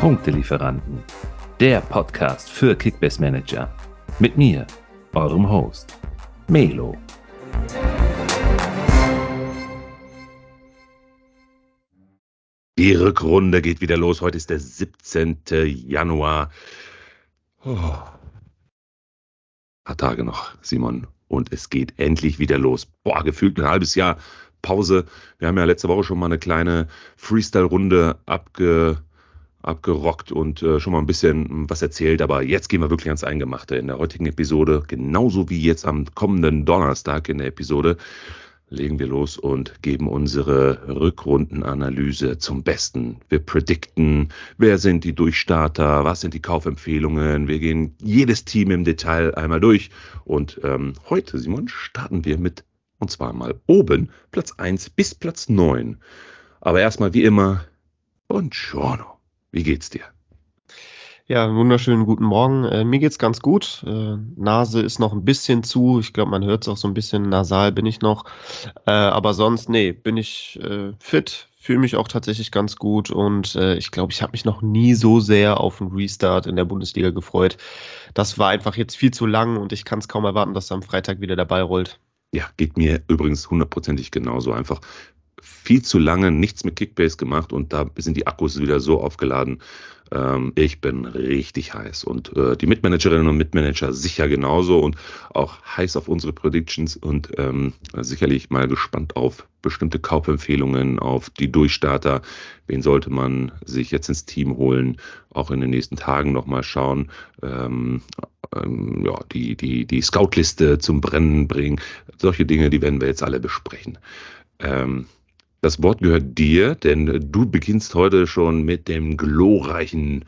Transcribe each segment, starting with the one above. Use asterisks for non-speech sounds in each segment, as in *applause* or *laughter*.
Punktelieferanten, der Podcast für Kickbase Manager. Mit mir, eurem Host, Melo. Die Rückrunde geht wieder los. Heute ist der 17. Januar. Oh. Ein paar Tage noch, Simon. Und es geht endlich wieder los. Boah, gefühlt ein halbes Jahr Pause. Wir haben ja letzte Woche schon mal eine kleine Freestyle-Runde abge, abgerockt und äh, schon mal ein bisschen was erzählt. Aber jetzt gehen wir wirklich ans Eingemachte in der heutigen Episode. Genauso wie jetzt am kommenden Donnerstag in der Episode legen wir los und geben unsere Rückrundenanalyse zum Besten. Wir predikten, wer sind die Durchstarter, was sind die Kaufempfehlungen. Wir gehen jedes Team im Detail einmal durch. Und ähm, heute, Simon, starten wir mit, und zwar mal oben, Platz 1 bis Platz 9. Aber erstmal wie immer, Buongiorno. Wie geht's dir? Ja, wunderschönen guten Morgen. Äh, mir geht's ganz gut. Äh, Nase ist noch ein bisschen zu. Ich glaube, man hört es auch so ein bisschen nasal bin ich noch. Äh, aber sonst, nee, bin ich äh, fit, fühle mich auch tatsächlich ganz gut und äh, ich glaube, ich habe mich noch nie so sehr auf einen Restart in der Bundesliga gefreut. Das war einfach jetzt viel zu lang und ich kann es kaum erwarten, dass am Freitag wieder dabei rollt. Ja, geht mir übrigens hundertprozentig genauso. Einfach viel zu lange nichts mit Kickbase gemacht und da sind die Akkus wieder so aufgeladen. Ähm, ich bin richtig heiß und äh, die Mitmanagerinnen und Mitmanager sicher genauso und auch heiß auf unsere Predictions und ähm, sicherlich mal gespannt auf bestimmte Kaufempfehlungen, auf die Durchstarter. Wen sollte man sich jetzt ins Team holen? Auch in den nächsten Tagen nochmal schauen. Ähm, ja, die, die, die Scoutliste zum Brennen bringen. Solche Dinge, die werden wir jetzt alle besprechen. Das Wort gehört dir, denn du beginnst heute schon mit dem glorreichen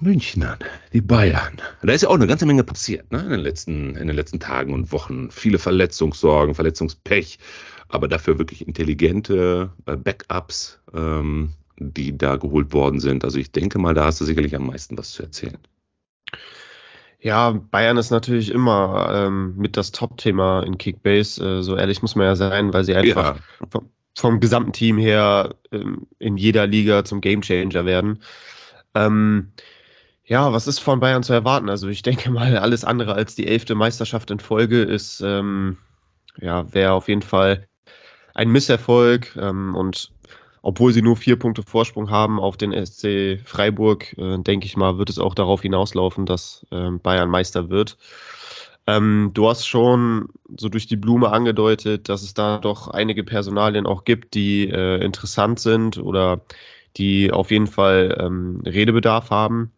Münchnern, die Bayern. Da ist ja auch eine ganze Menge passiert ne? in, den letzten, in den letzten Tagen und Wochen. Viele Verletzungssorgen, Verletzungspech, aber dafür wirklich intelligente äh, Backups, ähm, die da geholt worden sind. Also ich denke mal, da hast du sicherlich am meisten was zu erzählen. Ja, Bayern ist natürlich immer ähm, mit das Top-Thema in Kickbase. Äh, so ehrlich muss man ja sein, weil sie einfach ja. vom, vom, gesamten Team her ähm, in jeder Liga zum Gamechanger werden. Ähm, ja, was ist von Bayern zu erwarten? Also ich denke mal, alles andere als die elfte Meisterschaft in Folge ist, ähm, ja, wäre auf jeden Fall ein Misserfolg. Ähm, und obwohl sie nur vier Punkte Vorsprung haben auf den SC Freiburg, äh, denke ich mal, wird es auch darauf hinauslaufen, dass äh, Bayern Meister wird. Ähm, du hast schon so durch die Blume angedeutet, dass es da doch einige Personalien auch gibt, die äh, interessant sind oder die auf jeden Fall ähm, Redebedarf haben.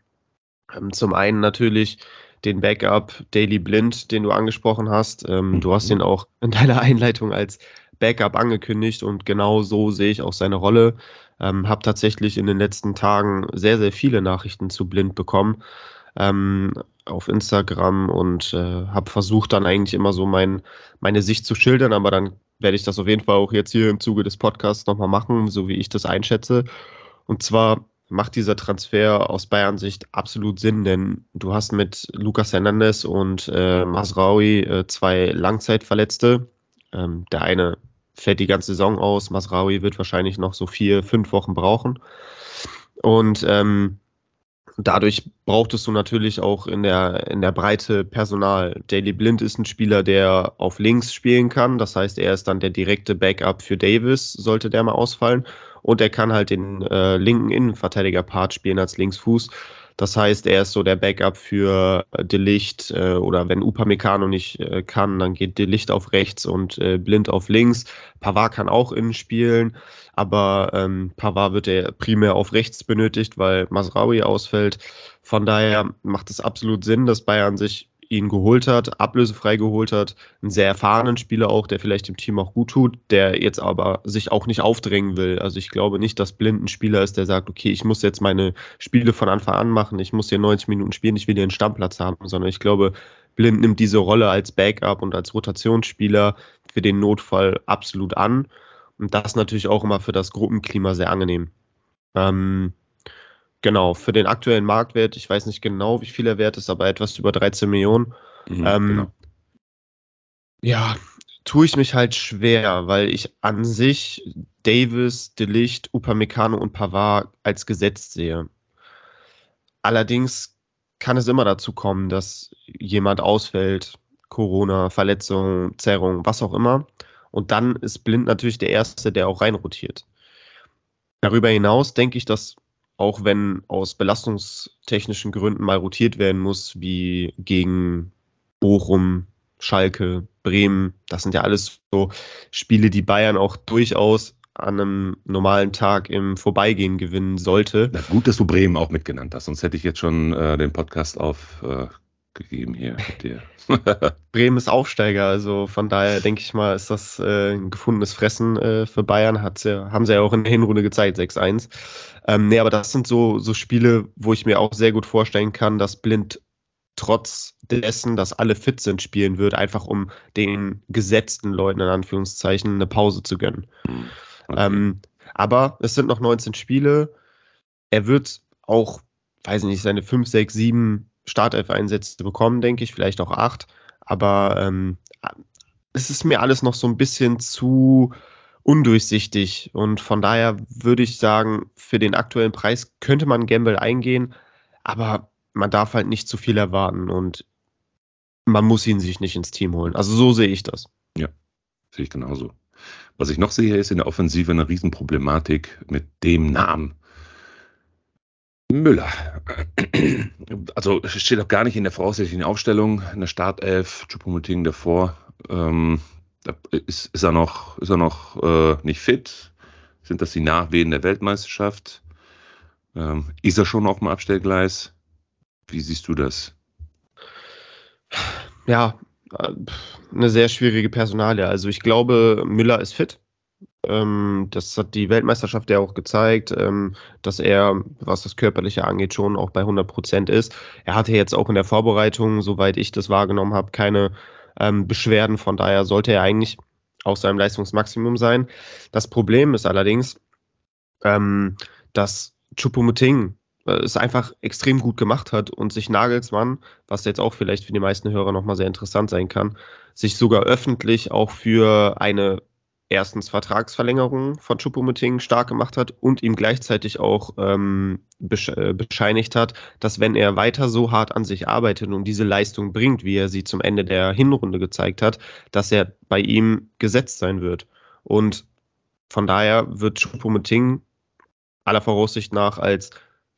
Ähm, zum einen natürlich den Backup Daily Blind, den du angesprochen hast. Ähm, du hast ihn auch in deiner Einleitung als Backup angekündigt und genau so sehe ich auch seine Rolle. Ähm, habe tatsächlich in den letzten Tagen sehr, sehr viele Nachrichten zu Blind bekommen ähm, auf Instagram und äh, habe versucht dann eigentlich immer so mein, meine Sicht zu schildern, aber dann werde ich das auf jeden Fall auch jetzt hier im Zuge des Podcasts nochmal machen, so wie ich das einschätze. Und zwar macht dieser Transfer aus Bayern Sicht absolut Sinn, denn du hast mit Lucas Hernandez und äh, Masraui äh, zwei Langzeitverletzte, ähm, der eine fällt die ganze Saison aus. Masraui wird wahrscheinlich noch so vier, fünf Wochen brauchen. Und ähm, dadurch brauchtest du natürlich auch in der, in der Breite Personal. Daily Blind ist ein Spieler, der auf links spielen kann. Das heißt, er ist dann der direkte Backup für Davis, sollte der mal ausfallen. Und er kann halt den äh, linken Innenverteidiger-Part spielen als Linksfuß. Das heißt, er ist so der Backup für äh, Delicht äh, oder wenn Upamecano nicht äh, kann, dann geht Delicht auf rechts und äh, Blind auf links. Pavard kann auch innen spielen, aber ähm, Pavard wird er primär auf rechts benötigt, weil Masraoui ausfällt. Von daher macht es absolut Sinn, dass Bayern sich ihn geholt hat, ablösefrei geholt hat, einen sehr erfahrenen Spieler auch, der vielleicht dem Team auch gut tut, der jetzt aber sich auch nicht aufdrängen will. Also ich glaube nicht, dass Blind ein Spieler ist, der sagt, okay, ich muss jetzt meine Spiele von Anfang an machen, ich muss hier 90 Minuten spielen, ich will hier einen Stammplatz haben, sondern ich glaube, Blind nimmt diese Rolle als Backup und als Rotationsspieler für den Notfall absolut an. Und das natürlich auch immer für das Gruppenklima sehr angenehm. Ähm, Genau, für den aktuellen Marktwert, ich weiß nicht genau, wie viel er wert ist, aber etwas über 13 Millionen. Mhm, ähm, genau. Ja, tue ich mich halt schwer, weil ich an sich Davis, Delicht, Upamecano und Pavard als gesetzt sehe. Allerdings kann es immer dazu kommen, dass jemand ausfällt, Corona, Verletzung, Zerrung, was auch immer. Und dann ist Blind natürlich der Erste, der auch reinrotiert. Darüber hinaus denke ich, dass auch wenn aus belastungstechnischen Gründen mal rotiert werden muss, wie gegen Bochum, Schalke, Bremen, das sind ja alles so Spiele, die Bayern auch durchaus an einem normalen Tag im Vorbeigehen gewinnen sollte. Na gut, dass du Bremen auch mitgenannt hast, sonst hätte ich jetzt schon äh, den Podcast aufgegeben äh, hier mit dir. *laughs* Bremen ist Aufsteiger, also von daher denke ich mal, ist das äh, ein gefundenes Fressen äh, für Bayern. Hat's ja, haben sie ja auch in der Hinrunde gezeigt, 6-1. Ähm, nee, aber das sind so, so Spiele, wo ich mir auch sehr gut vorstellen kann, dass Blind trotz dessen, dass alle fit sind, spielen wird, einfach um den gesetzten Leuten in Anführungszeichen eine Pause zu gönnen. Hm, okay. Ähm, aber es sind noch 19 Spiele. Er wird auch, weiß ich nicht, seine 5, 6, 7 Startelf-Einsätze bekommen, denke ich, vielleicht auch 8. Aber ähm, es ist mir alles noch so ein bisschen zu undurchsichtig und von daher würde ich sagen, für den aktuellen Preis könnte man Gamble eingehen, aber man darf halt nicht zu viel erwarten und man muss ihn sich nicht ins Team holen. Also so sehe ich das. Ja, sehe ich genauso. Was ich noch sehe, ist in der Offensive eine Riesenproblematik mit dem Namen. Müller. Also steht auch gar nicht in der voraussichtlichen Aufstellung, in der Startelf, Chupomoting davor. Ähm, ist, ist, er noch, ist er noch äh, nicht fit? Sind das die Nachwehen der Weltmeisterschaft? Ähm, ist er schon auf dem Abstellgleis? Wie siehst du das? Ja, äh, eine sehr schwierige Personalie. Also ich glaube, Müller ist fit. Ähm, das hat die Weltmeisterschaft ja auch gezeigt, ähm, dass er, was das Körperliche angeht, schon auch bei 100 Prozent ist. Er hatte jetzt auch in der Vorbereitung, soweit ich das wahrgenommen habe, keine ähm, Beschwerden. Von daher sollte er eigentlich auf seinem Leistungsmaximum sein. Das Problem ist allerdings, dass Chupomuting es einfach extrem gut gemacht hat und sich Nagelsmann, was jetzt auch vielleicht für die meisten Hörer nochmal sehr interessant sein kann, sich sogar öffentlich auch für eine erstens Vertragsverlängerung von Choupo-Moting stark gemacht hat und ihm gleichzeitig auch ähm, äh, bescheinigt hat, dass wenn er weiter so hart an sich arbeitet und diese Leistung bringt, wie er sie zum Ende der Hinrunde gezeigt hat, dass er bei ihm gesetzt sein wird. Und von daher wird Choupo-Moting aller Voraussicht nach als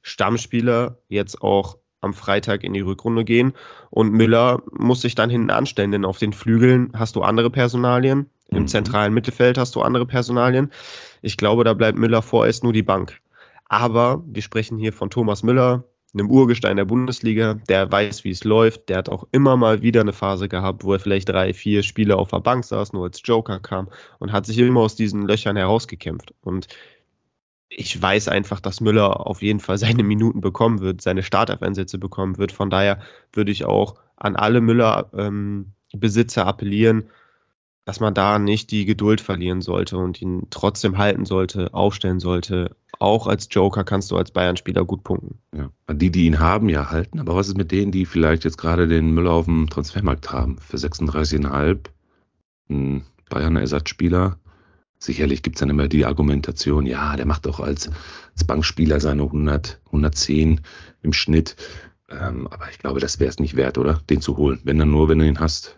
Stammspieler jetzt auch am Freitag in die Rückrunde gehen. Und Müller muss sich dann hinten anstellen, denn auf den Flügeln hast du andere Personalien. Im mhm. zentralen Mittelfeld hast du andere Personalien. Ich glaube, da bleibt Müller vorerst nur die Bank. Aber wir sprechen hier von Thomas Müller, einem Urgestein der Bundesliga, der weiß, wie es läuft. Der hat auch immer mal wieder eine Phase gehabt, wo er vielleicht drei, vier Spiele auf der Bank saß, nur als Joker kam und hat sich immer aus diesen Löchern herausgekämpft. Und ich weiß einfach, dass Müller auf jeden Fall *laughs* seine Minuten bekommen wird, seine Startelf-Einsätze bekommen wird. Von daher würde ich auch an alle Müller-Besitzer ähm, appellieren, dass man da nicht die Geduld verlieren sollte und ihn trotzdem halten sollte, aufstellen sollte. Auch als Joker kannst du als Bayern-Spieler gut punkten. Ja. Die, die ihn haben, ja halten. Aber was ist mit denen, die vielleicht jetzt gerade den Müller auf dem Transfermarkt haben? Für 36,5 ein Bayern-Ersatzspieler Sicherlich gibt es dann immer die Argumentation, ja, der macht doch als, als Bankspieler seine 100, 110 im Schnitt. Ähm, aber ich glaube, das wäre es nicht wert, oder? Den zu holen. Wenn dann nur, wenn du ihn hast.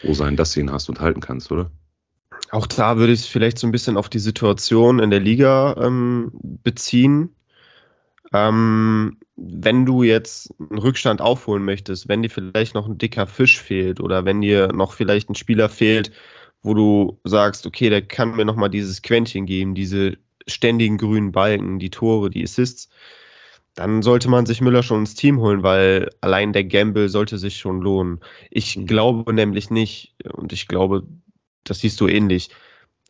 Froh sein, dass du ihn hast und halten kannst, oder? Auch da würde ich es vielleicht so ein bisschen auf die Situation in der Liga ähm, beziehen. Ähm, wenn du jetzt einen Rückstand aufholen möchtest, wenn dir vielleicht noch ein dicker Fisch fehlt oder wenn dir noch vielleicht ein Spieler fehlt, wo du sagst, okay, der kann mir nochmal dieses Quäntchen geben, diese ständigen grünen Balken, die Tore, die Assists, dann sollte man sich Müller schon ins Team holen, weil allein der Gamble sollte sich schon lohnen. Ich mhm. glaube nämlich nicht, und ich glaube, das siehst du ähnlich,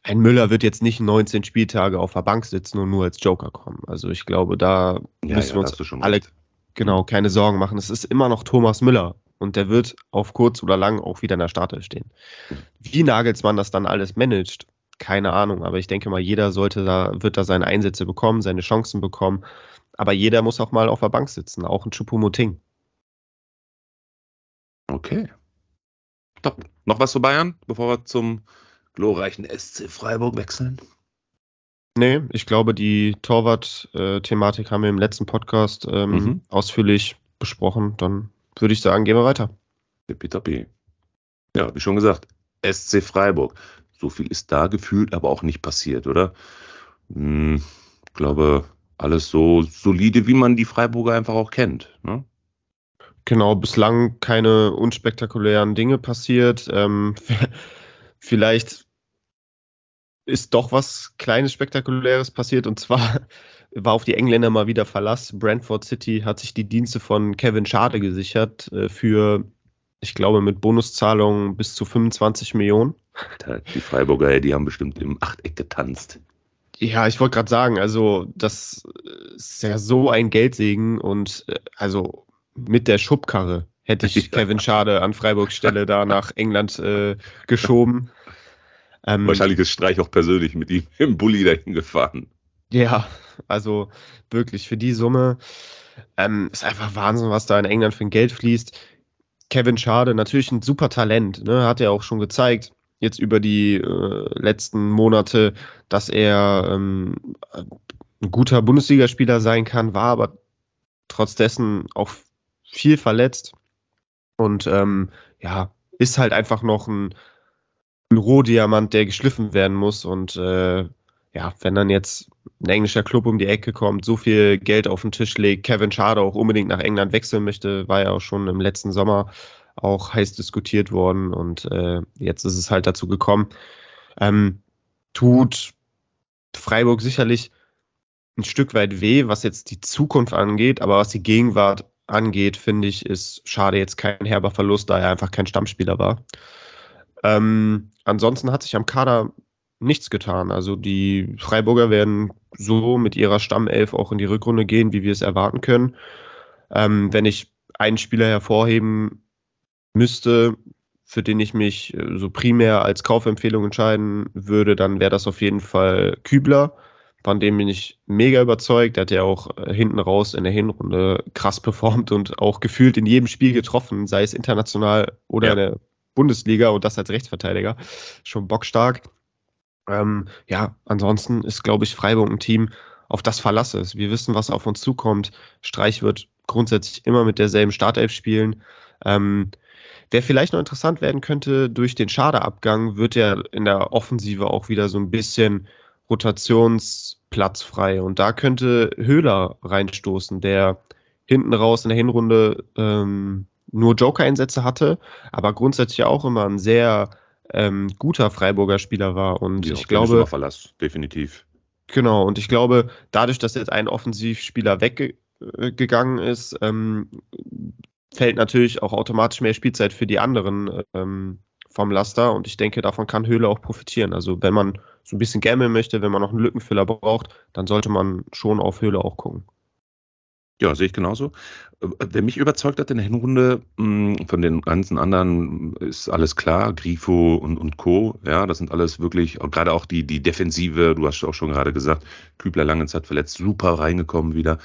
ein Müller wird jetzt nicht 19 Spieltage auf der Bank sitzen und nur als Joker kommen. Also ich glaube, da ja, müssen ja, wir uns alle genau keine Sorgen machen. Es ist immer noch Thomas Müller und der wird auf kurz oder lang auch wieder in der Startelf stehen. Wie Nagelsmann das dann alles managt, keine Ahnung, aber ich denke mal, jeder sollte da, wird da seine Einsätze bekommen, seine Chancen bekommen. Aber jeder muss auch mal auf der Bank sitzen, auch ein Chupomoting. Okay. top. Noch was zu Bayern, bevor wir zum glorreichen SC Freiburg wechseln? Nee, ich glaube, die Torwart-Thematik haben wir im letzten Podcast ähm, mhm. ausführlich besprochen. Dann würde ich sagen, gehen wir weiter. Tippitoppi. Ja, wie schon gesagt, SC Freiburg. So viel ist da gefühlt, aber auch nicht passiert, oder? Hm, ich glaube, alles so solide, wie man die Freiburger einfach auch kennt. Ne? Genau, bislang keine unspektakulären Dinge passiert. Ähm, *laughs* vielleicht ist doch was kleines Spektakuläres passiert und zwar *laughs* war auf die Engländer mal wieder Verlass. Brentford City hat sich die Dienste von Kevin Schade gesichert äh, für, ich glaube, mit Bonuszahlungen bis zu 25 Millionen. Die Freiburger, die haben bestimmt im Achteck getanzt. Ja, ich wollte gerade sagen, also das ist ja so ein Geldsegen und äh, also mit der Schubkarre hätte ich *laughs* Kevin Schade an Freiburgs Stelle da nach England äh, geschoben. Ähm, Wahrscheinlich ist Streich auch persönlich mit ihm im Bulli dahin gefahren. Ja, also wirklich für die Summe ähm, ist einfach Wahnsinn, was da in England für ein Geld fließt. Kevin Schade, natürlich ein super Talent, ne, hat er auch schon gezeigt, jetzt über die äh, letzten Monate, dass er ähm, ein guter Bundesligaspieler sein kann, war aber trotz dessen auch viel verletzt und ähm, ja, ist halt einfach noch ein ein Rohdiamant, der geschliffen werden muss. Und äh, ja, wenn dann jetzt ein englischer Club um die Ecke kommt, so viel Geld auf den Tisch legt, Kevin Schade auch unbedingt nach England wechseln möchte, war ja auch schon im letzten Sommer auch heiß diskutiert worden und äh, jetzt ist es halt dazu gekommen. Ähm, tut Freiburg sicherlich ein Stück weit weh, was jetzt die Zukunft angeht, aber was die Gegenwart angeht, finde ich, ist Schade jetzt kein herber Verlust, da er einfach kein Stammspieler war. Ähm, ansonsten hat sich am Kader nichts getan. Also die Freiburger werden so mit ihrer Stammelf auch in die Rückrunde gehen, wie wir es erwarten können. Ähm, wenn ich einen Spieler hervorheben müsste, für den ich mich äh, so primär als Kaufempfehlung entscheiden würde, dann wäre das auf jeden Fall Kübler. Von dem bin ich mega überzeugt. Der hat ja auch äh, hinten raus in der Hinrunde krass performt und auch gefühlt in jedem Spiel getroffen, sei es international oder ja. in der Bundesliga und das als Rechtsverteidiger. Schon bockstark. Ähm, ja, ansonsten ist, glaube ich, Freiburg ein Team, auf das Verlass ist. Wir wissen, was auf uns zukommt. Streich wird grundsätzlich immer mit derselben Startelf spielen. Ähm, wer vielleicht noch interessant werden könnte durch den Schadeabgang, wird ja in der Offensive auch wieder so ein bisschen Rotationsplatz frei. Und da könnte Höhler reinstoßen, der hinten raus in der Hinrunde ähm, nur Joker-Einsätze hatte, aber grundsätzlich auch immer ein sehr ähm, guter Freiburger Spieler war. Und ja, ich glaube. Verlass, definitiv. Genau, und ich glaube, dadurch, dass jetzt ein Offensivspieler weggegangen ist, ähm, fällt natürlich auch automatisch mehr Spielzeit für die anderen ähm, vom Laster und ich denke, davon kann Höhle auch profitieren. Also wenn man so ein bisschen gammeln möchte, wenn man noch einen Lückenfüller braucht, dann sollte man schon auf Höhle auch gucken. Ja, sehe ich genauso. Äh, wer mich überzeugt hat in der Hinrunde, hm, von den ganzen anderen ist alles klar, Grifo und, und Co. Ja, das sind alles wirklich, gerade auch die, die Defensive, du hast auch schon gerade gesagt, Kübler Langenzeit verletzt, super reingekommen wieder.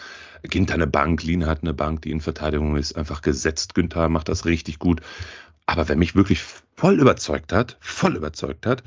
Ginter eine Bank, Lina hat eine Bank, die in Verteidigung ist einfach gesetzt. Günther macht das richtig gut. Aber wer mich wirklich voll überzeugt hat, voll überzeugt hat,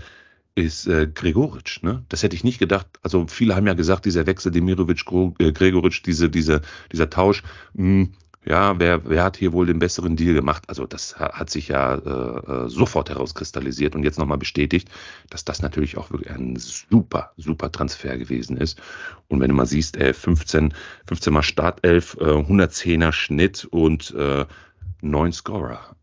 ist äh, Gregoritsch. Ne? Das hätte ich nicht gedacht. Also viele haben ja gesagt, dieser Wechsel Demirovic, äh, Gregoritsch, diese, diese, dieser Tausch, mh, hm, ja, wer, wer hat hier wohl den besseren Deal gemacht? Also das hat sich ja äh, äh, sofort herauskristallisiert und jetzt nochmal bestätigt, dass das natürlich auch wirklich ein super, super Transfer gewesen ist. Und wenn du mal siehst, äh, 15, 15 mal Startelf, äh, 110er Schnitt und äh, 9 Scorer.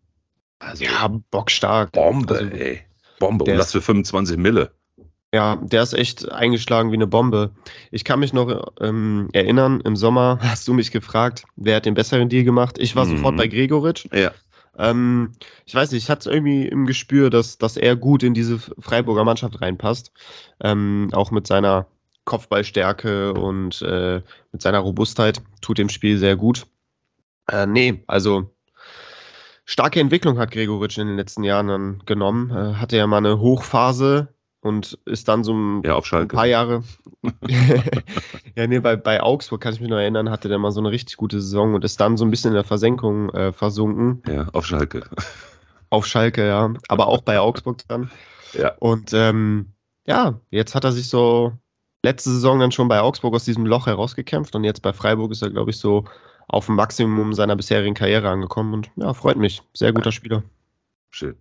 Also, ja, bockstark. Bombe, also, ey. Bombe. Und das für 25 Mille. Ja, der ist echt eingeschlagen wie eine Bombe. Ich kann mich noch ähm, erinnern, im Sommer hast du mich gefragt, wer hat den besseren Deal gemacht. Ich war mhm. sofort bei Gregoritsch. Ja. Ähm, ich weiß nicht, ich hatte irgendwie im Gespür, dass, dass er gut in diese Freiburger Mannschaft reinpasst. Ähm, auch mit seiner Kopfballstärke und äh, mit seiner Robustheit tut dem Spiel sehr gut. Äh, nee, also starke Entwicklung hat Gregoritsch in den letzten Jahren dann genommen. Äh, hatte ja mal eine Hochphase und ist dann so ein, ja, ein paar Jahre. *laughs* ja, nee, bei, bei Augsburg kann ich mich noch erinnern, hatte der mal so eine richtig gute Saison und ist dann so ein bisschen in der Versenkung äh, versunken. Ja, auf Schalke. Auf Schalke, ja. Aber auch bei Augsburg dann. Ja. Und ähm, ja, jetzt hat er sich so letzte Saison dann schon bei Augsburg aus diesem Loch herausgekämpft und jetzt bei Freiburg ist er, glaube ich, so auf dem Maximum seiner bisherigen Karriere angekommen und ja, freut mich. Sehr guter Spieler. Schön.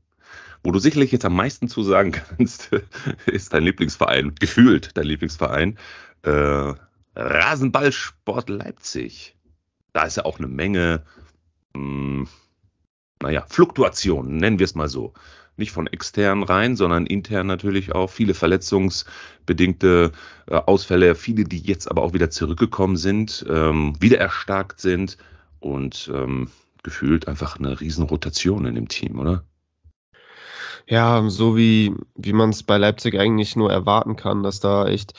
Wo du sicherlich jetzt am meisten zu sagen *laughs* kannst, ist dein Lieblingsverein, gefühlt dein Lieblingsverein, äh, Rasenballsport Leipzig. Da ist ja auch eine Menge, mh, hm, naja, Fluktuationen, nennen wir es mal so nicht von extern rein, sondern intern natürlich auch viele verletzungsbedingte äh, Ausfälle, viele, die jetzt aber auch wieder zurückgekommen sind, ähm, wieder erstarkt sind und ähm, gefühlt einfach eine Riesenrotation in dem Team, oder? Ja, so wie, wie man es bei Leipzig eigentlich nur erwarten kann, dass da echt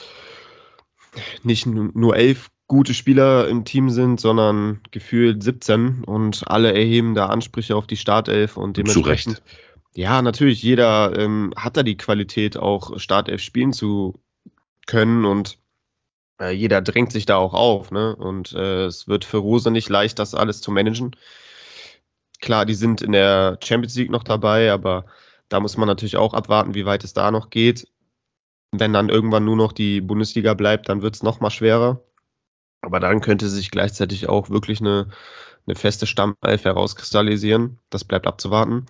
nicht nur elf gute Spieler im Team sind, sondern gefühlt 17 und alle erheben da Ansprüche auf die Startelf und dementsprechend Zu Recht. Ja, natürlich, jeder ähm, hat da die Qualität, auch Startelf spielen zu können und äh, jeder drängt sich da auch auf. Ne? Und äh, es wird für Rose nicht leicht, das alles zu managen. Klar, die sind in der Champions League noch dabei, aber da muss man natürlich auch abwarten, wie weit es da noch geht. Wenn dann irgendwann nur noch die Bundesliga bleibt, dann wird es noch mal schwerer. Aber dann könnte sich gleichzeitig auch wirklich eine, eine feste Stammelf herauskristallisieren. Das bleibt abzuwarten.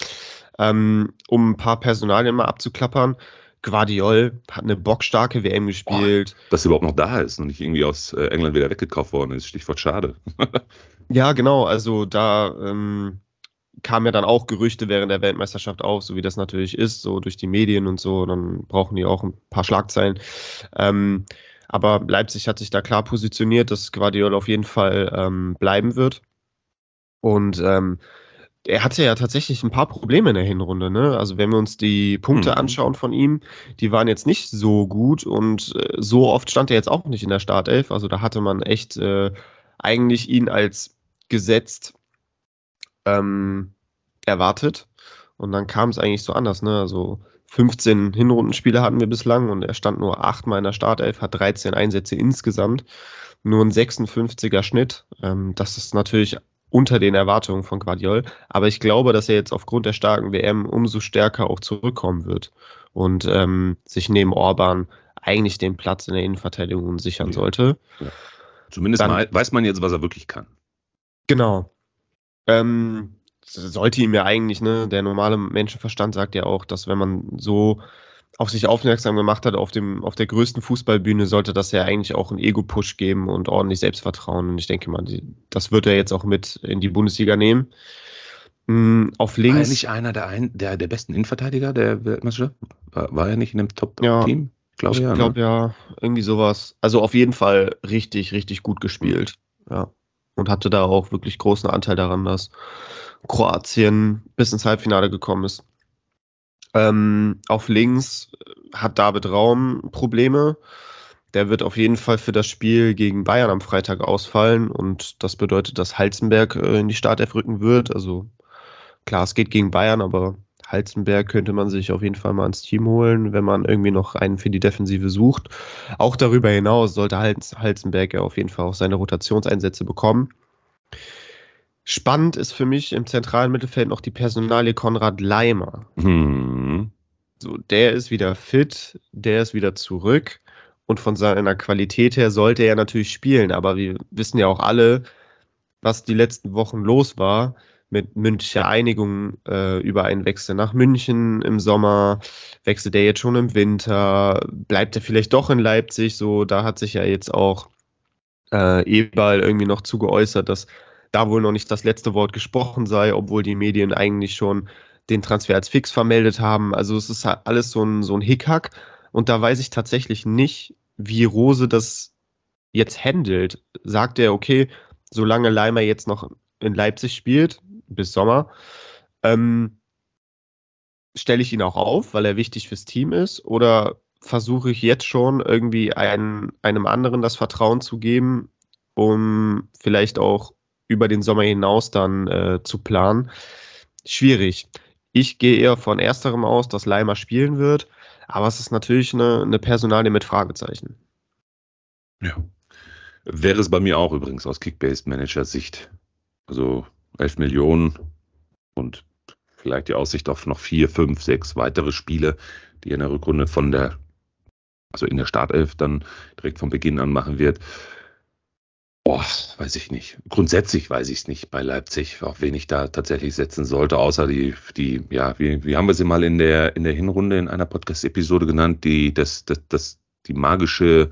Ähm, um ein paar Personalien mal abzuklappern. Guardiol hat eine bockstarke WM gespielt. Oh, dass er überhaupt noch da ist und nicht irgendwie aus äh, England wieder weggekauft worden ist. Stichwort schade. *laughs* ja, genau. Also da ähm, kamen ja dann auch Gerüchte während der Weltmeisterschaft auf, so wie das natürlich ist, so durch die Medien und so. Dann brauchen die auch ein paar Schlagzeilen. Ähm, aber Leipzig hat sich da klar positioniert, dass Guardiol auf jeden Fall ähm, bleiben wird. Und ähm, er hatte ja tatsächlich ein paar Probleme in der Hinrunde. Ne? Also wenn wir uns die Punkte mhm. anschauen von ihm, die waren jetzt nicht so gut und äh, so oft stand er jetzt auch nicht in der Startelf. Also da hatte man echt äh, eigentlich ihn als gesetzt ähm, erwartet. Und dann kam es eigentlich so anders. Ne? Also 15 Hinrundenspiele hatten wir bislang und er stand nur achtmal in der Startelf, hat 13 Einsätze insgesamt, nur ein 56er Schnitt. Ähm, das ist natürlich unter den Erwartungen von Guardiol. Aber ich glaube, dass er jetzt aufgrund der starken WM umso stärker auch zurückkommen wird und ähm, sich neben Orban eigentlich den Platz in der Innenverteidigung sichern ja. sollte. Ja. Zumindest Dann, weiß man jetzt, was er wirklich kann. Genau. Ähm, sollte ihm ja eigentlich, ne, der normale Menschenverstand sagt ja auch, dass wenn man so auf sich aufmerksam gemacht hat auf, dem, auf der größten Fußballbühne, sollte das ja eigentlich auch einen Ego-Push geben und ordentlich Selbstvertrauen. Und ich denke mal, die, das wird er jetzt auch mit in die Bundesliga nehmen. Mhm, auf links. War er nicht einer der, ein, der, der besten Innenverteidiger der Weltmeisterschaft? War, war er nicht in dem Top-Team? Ja, glaube ich ja, glaube ne? ja, irgendwie sowas. Also auf jeden Fall richtig, richtig gut gespielt. Ja. Und hatte da auch wirklich großen Anteil daran, dass Kroatien bis ins Halbfinale gekommen ist. Ähm, auf links hat David Raum Probleme. Der wird auf jeden Fall für das Spiel gegen Bayern am Freitag ausfallen und das bedeutet, dass Halzenberg äh, in die Startelf rücken wird. Also klar, es geht gegen Bayern, aber Halzenberg könnte man sich auf jeden Fall mal ins Team holen, wenn man irgendwie noch einen für die Defensive sucht. Auch darüber hinaus sollte Halzenberg ja auf jeden Fall auch seine Rotationseinsätze bekommen. Spannend ist für mich im zentralen Mittelfeld noch die Personalie Konrad Leimer. Mhm. So, der ist wieder fit, der ist wieder zurück und von seiner Qualität her sollte er natürlich spielen, aber wir wissen ja auch alle, was die letzten Wochen los war mit mündlicher Einigung äh, über einen Wechsel nach München im Sommer, wechselt er jetzt schon im Winter, bleibt er vielleicht doch in Leipzig, so, da hat sich ja jetzt auch äh, Eberl irgendwie noch zu geäußert, dass da wohl noch nicht das letzte Wort gesprochen sei, obwohl die Medien eigentlich schon den Transfer als fix vermeldet haben. Also es ist halt alles so ein, so ein Hickhack. Und da weiß ich tatsächlich nicht, wie Rose das jetzt handelt. Sagt er, okay, solange Leimer jetzt noch in Leipzig spielt, bis Sommer, ähm, stelle ich ihn auch auf, weil er wichtig fürs Team ist? Oder versuche ich jetzt schon irgendwie einen, einem anderen das Vertrauen zu geben, um vielleicht auch über den Sommer hinaus dann äh, zu planen. Schwierig. Ich gehe eher von ersterem aus, dass Leimer spielen wird, aber es ist natürlich eine, eine Personalie mit Fragezeichen. Ja. Wäre es bei mir auch übrigens aus Kickbase Manager Sicht. Also 11 Millionen und vielleicht die Aussicht auf noch vier, fünf, sechs weitere Spiele, die in der Rückrunde von der, also in der Startelf dann direkt von Beginn an machen wird. Boah, weiß ich nicht. Grundsätzlich weiß ich es nicht bei Leipzig, auf wen ich da tatsächlich setzen sollte, außer die, die, ja, wie, wie haben wir sie mal in der, in der Hinrunde in einer Podcast-Episode genannt, die, das, das, das, die magische,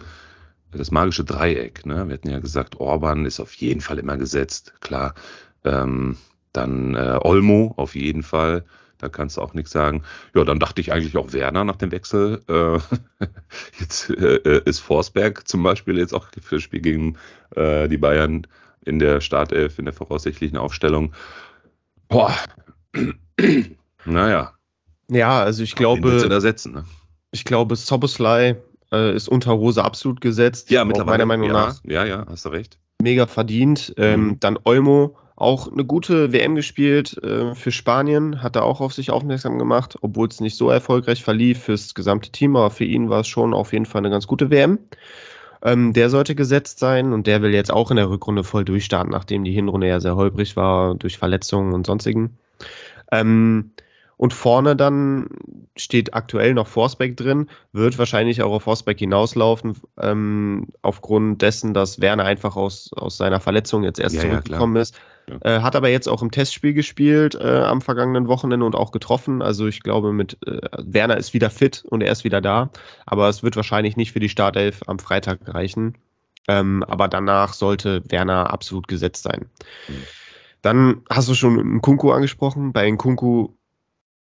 das magische Dreieck, ne? Wir hatten ja gesagt, Orban ist auf jeden Fall immer gesetzt, klar. Ähm, dann äh, Olmo auf jeden Fall. Da kannst du auch nichts sagen. Ja, dann dachte ich eigentlich auch Werner nach dem Wechsel. Äh, *laughs* jetzt äh, ist Forsberg zum Beispiel jetzt auch für das Spiel gegen äh, die Bayern in der Startelf, in der voraussichtlichen Aufstellung. Boah. *clears throat* naja. Ja, also ich glaube. Ersetzen, ne? Ich glaube, Soboslai äh, ist unter Rose absolut gesetzt. Ja, mittlerweile. Meiner Meinung ja, nach. Ja, ja, hast du recht. Mega verdient. Ähm, Mhm. Dann Olmo auch eine gute WM gespielt äh, für Spanien, hat er auch auf sich aufmerksam gemacht, obwohl es nicht so erfolgreich verlief fürs gesamte Team, aber für ihn war es schon auf jeden Fall eine ganz gute WM. Ähm, der sollte gesetzt sein und der will jetzt auch in der Rückrunde voll durchstarten, nachdem die Hinrunde ja sehr holprig war durch Verletzungen und sonstigen. Ähm, und vorne dann steht aktuell noch Forsberg drin, wird wahrscheinlich auch auf Forsberg hinauslaufen, ähm, aufgrund dessen, dass Werner einfach aus, aus seiner Verletzung jetzt erst Ja, ja, zurückgekommen ist. Ja. Äh, hat aber jetzt auch im Testspiel gespielt äh, am vergangenen Wochenende und auch getroffen. Also ich glaube, mit äh, Werner ist wieder fit und er ist wieder da. Aber es wird wahrscheinlich nicht für die Startelf am Freitag reichen. Ähm, aber danach sollte Werner absolut gesetzt sein. Mhm. Dann hast du schon Nkunku angesprochen. Bei Nkunku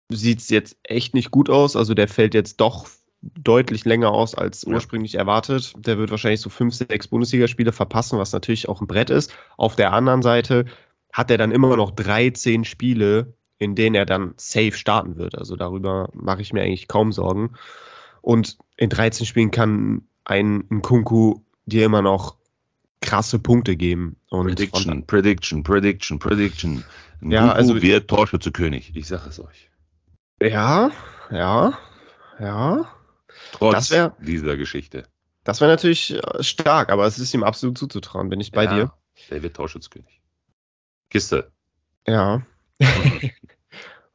sieht es jetzt echt nicht gut aus. Also der fällt jetzt doch deutlich länger aus als Ja. ursprünglich erwartet. Der wird wahrscheinlich so fünf, sechs Bundesligaspiele verpassen, was natürlich auch ein Brett ist. Auf der anderen Seite hat er dann immer noch 13 Spiele, in denen er dann safe starten wird. Also darüber mache ich mir eigentlich kaum Sorgen. Und in 13 Spielen kann ein Nkunku dir immer noch krasse Punkte geben. Und Prediction, Prediction, Prediction, Prediction. Ja, Nkunku also- wird Torschützekönig. Ich sage es euch. Ja, ja, ja. Trotz Das wär- dieser Geschichte. Das wäre natürlich äh, stark, aber es ist ihm absolut zuzutrauen, bin ich bei ja, dir. Der wird Torschützekönig. Kiste. Ja. *laughs*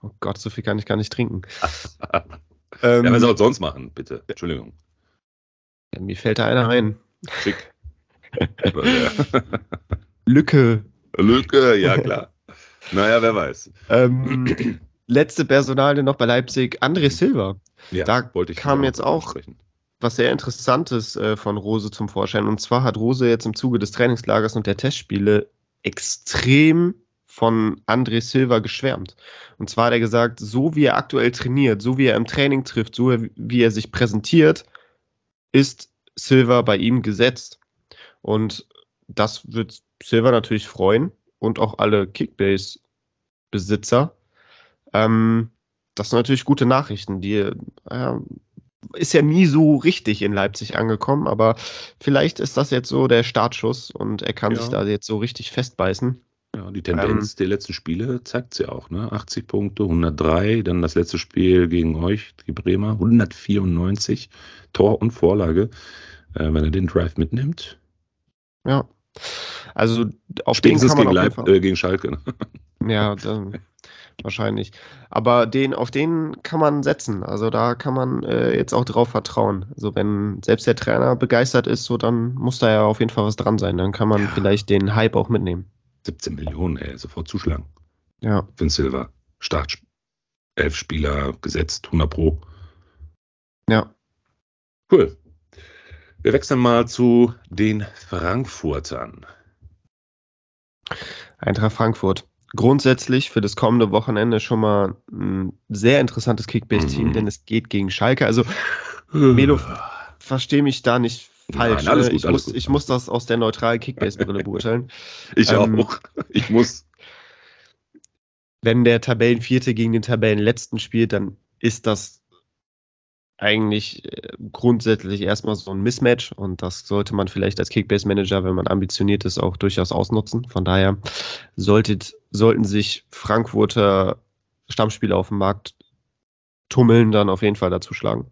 oh Gott, so viel kann ich gar nicht trinken. *laughs* ja, Ähm, was soll sonst machen, bitte? Entschuldigung. mir fällt da einer ein. Schick. *laughs* Ja. Lücke. Lücke, ja klar. Naja, wer weiß. Ähm, letzte Personalie noch bei Leipzig, André Silva. Ja, Da kam noch jetzt auch- sprechen. Was sehr Interessantes äh, von Rose zum Vorschein. Und zwar hat Rose jetzt im Zuge des Trainingslagers und der Testspiele extrem von André Silva geschwärmt. Und zwar hat er gesagt, so wie er aktuell trainiert, so wie er im Training trifft, so wie er sich präsentiert, ist Silva bei ihm gesetzt. Und das wird Silva natürlich freuen und auch alle Kickbase-Besitzer. Ähm, das sind natürlich gute Nachrichten, die äh, ist ja nie so richtig in Leipzig angekommen, aber vielleicht ist das jetzt so der Startschuss und er kann Ja. sich da jetzt so richtig festbeißen. Ja, die Ähm, Tendenz der letzten Spiele zeigt es ja auch. Ne? 80 Punkte, 103, dann das letzte Spiel gegen euch, die Bremer, 194, Tor und Vorlage. Äh, wenn er den Drive mitnimmt, Ja. Also auf den spätestens kann man gegen, Fall, äh, gegen Schalke. Ne? ja, *laughs* dann, wahrscheinlich. Aber den, auf den kann man setzen. Also da kann man äh, jetzt auch drauf vertrauen. Also wenn selbst der Trainer begeistert ist, so dann muss da ja auf jeden Fall was dran sein. Dann kann man Ja. vielleicht den Hype auch mitnehmen. 17 Millionen, ey, sofort zuschlagen. Ja. Finn Silva, Start, elf Spieler gesetzt, 100 Pro. Ja. Cool. Wir wechseln mal zu den Frankfurtern. Eintracht Frankfurt. Grundsätzlich für das kommende Wochenende schon mal ein sehr interessantes Kickbase-Team, Mhm. denn es geht gegen Schalke. Also Melo, verstehe mich da nicht falsch. Nein, ne? gut, ich, muss, ich muss das aus der neutralen Kickbase-Brille *laughs* beurteilen. Ich ähm, auch. Ich muss. Wenn der Tabellenvierte gegen den Tabellenletzten spielt, dann ist das eigentlich äh, grundsätzlich erstmal so ein Mismatch und das sollte man vielleicht als Kickbase-Manager, wenn man ambitioniert ist, auch durchaus ausnutzen. Von daher solltet, sollten sich Frankfurter Stammspieler auf dem Markt tummeln, dann auf jeden Fall dazu schlagen.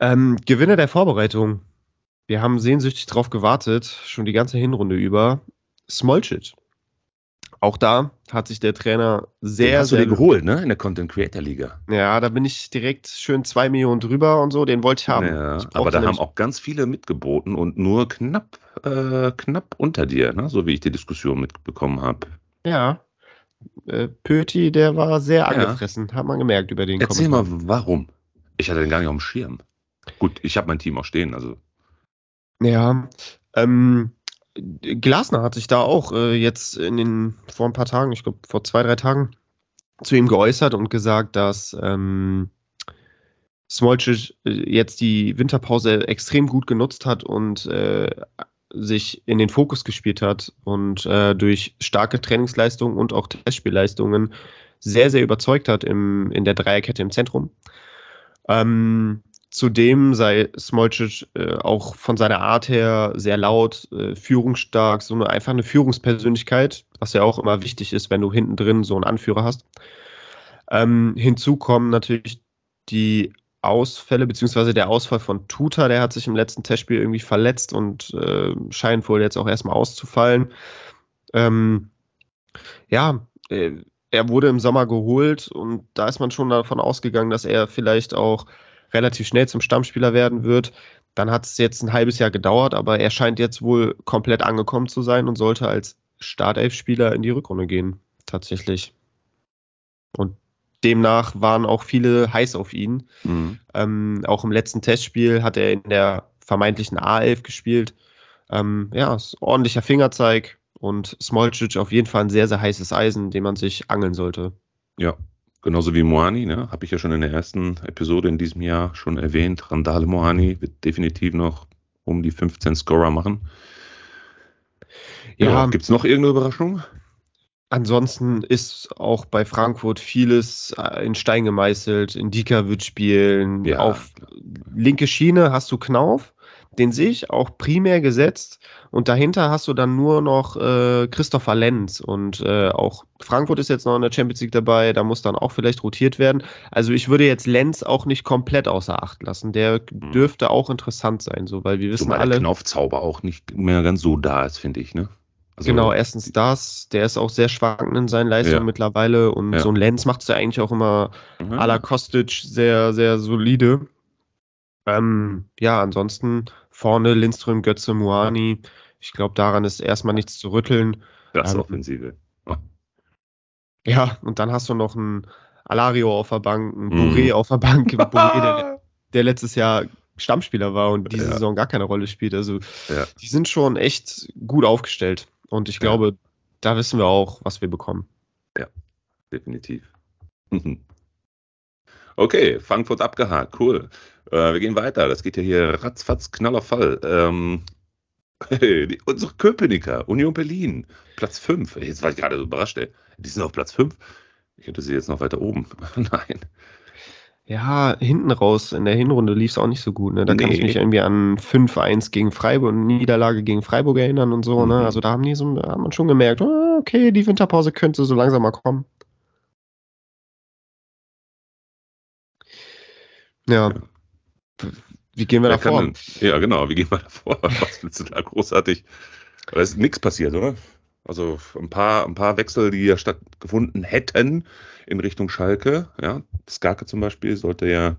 Ähm, Gewinner der Vorbereitung. Wir haben sehnsüchtig drauf gewartet, schon die ganze Hinrunde über. Smolcic. Auch da hat sich der Trainer sehr, Den hast sehr. du dir geholt, ne? In der Content Creator Liga. Ja, da bin ich direkt schön zwei Millionen drüber und so. Den wollte ich haben. Ja, ich aber da haben auch ganz viele mitgeboten und nur knapp, äh, knapp unter dir, ne? so wie ich die Diskussion mitbekommen habe. Ja. Äh, Pöti, der war sehr Ja. angefressen, hat man gemerkt über den Erzähl mal, Kommentar. warum? Ich hatte den gar nicht auf dem Schirm. Gut, ich habe mein Team auch stehen, also. Ja, ähm, Glasner hat sich da auch äh, jetzt in den, vor ein paar Tagen, ich glaube vor zwei, drei Tagen, zu ihm geäußert und gesagt, dass ähm, Smolcic äh, jetzt die Winterpause extrem gut genutzt hat und äh, sich in den Fokus gespielt hat und äh, durch starke Trainingsleistungen und auch Testspielleistungen sehr, sehr überzeugt hat im, in der Dreierkette im Zentrum. Ähm, zudem sei Smolcic äh, auch von seiner Art her sehr laut, äh, führungsstark, so eine einfach eine Führungspersönlichkeit, was ja auch immer wichtig ist, wenn du hinten drin so einen Anführer hast. Ähm, hinzu kommen natürlich die Ausfälle, beziehungsweise der Ausfall von Tuta, der hat sich im letzten Testspiel irgendwie verletzt und äh, scheint wohl jetzt auch erstmal auszufallen. Ähm, ja, äh, er wurde im Sommer geholt und da ist man schon davon ausgegangen, dass er vielleicht auch relativ schnell zum Stammspieler werden wird. Dann hat es jetzt ein halbes Jahr gedauert, aber er scheint jetzt wohl komplett angekommen zu sein und sollte als Startelf-Spieler in die Rückrunde gehen, tatsächlich. Und demnach waren auch viele heiß auf ihn. Mhm. Ähm, auch im letzten Testspiel hat er in der vermeintlichen A11 gespielt. Ähm, ja, ist ordentlicher Fingerzeig und Smolcic auf jeden Fall ein sehr, sehr heißes Eisen, dem man sich angeln sollte. Ja, genauso wie Moani, ne? habe ich ja schon in der ersten Episode in diesem Jahr schon erwähnt. Randale Moani wird definitiv noch um die 15 Scorer machen. Ja, Ja, gibt es noch irgendeine Überraschung? ansonsten ist auch bei Frankfurt vieles äh, in Stein gemeißelt. Indika wird spielen. Ja, Auf linke Schiene hast du Knauf. Den sehe ich auch primär gesetzt. Und dahinter hast du dann nur noch äh, Christopher Lenz. Und äh, auch Frankfurt ist jetzt noch in der Champions League dabei. Da muss dann auch vielleicht rotiert werden. Also ich würde jetzt Lenz auch nicht komplett außer Acht lassen. Der dürfte auch interessant sein, so, weil wir wissen Zumal alle. der Knaufzauber auch nicht mehr ganz so da ist, finde ich. Ne? Also, Genau, erstens das, der ist auch sehr schwankend in seinen Leistungen Ja. mittlerweile und Ja. so ein Lenz macht es ja eigentlich auch immer Mhm. à la Kostic sehr, sehr solide. Ähm, ja, ansonsten vorne Lindström, Götze, Muani. Ich glaube, daran ist erstmal nichts zu rütteln. Das ähm, Offensive. Oh, Ja, und dann hast du noch einen Alario auf der Bank, einen. Boré auf der Bank, Boré, der, *laughs* der letztes Jahr Stammspieler war und diese Ja. Saison gar keine Rolle spielt. Also Ja. die sind schon echt gut aufgestellt. Und ich Ja. glaube, da wissen wir auch, was wir bekommen. definitiv. *laughs* Okay, Frankfurt abgehakt, cool. Äh, wir gehen weiter. Das geht ja hier ratzfatz, knaller Fall. Ähm, *laughs* hey, die, unsere Köpenicker, Union Berlin, Platz 5. Jetzt war ich gerade so überrascht, ey. Die sind auf Platz 5. Ich hätte sie jetzt noch weiter oben. *laughs* Nein. Ja, hinten raus in der Hinrunde lief es auch nicht so gut. Ne? Da kann ich Nee. mich irgendwie an 5-1 gegen Freiburg, Niederlage gegen Freiburg erinnern und so. Mhm. Ne? Also da haben die so, hat man schon gemerkt, oh, okay, die Winterpause könnte so langsam mal kommen. Ja. Wie gehen wir da vor? denn- Ja, genau. Wie gehen wir da vor? *laughs* Was willst du da großartig? Da ist nichts passiert, oder? Also ein paar, ein paar Wechsel, die ja stattgefunden hätten in Richtung Schalke. Ja, Skarke zum Beispiel sollte ja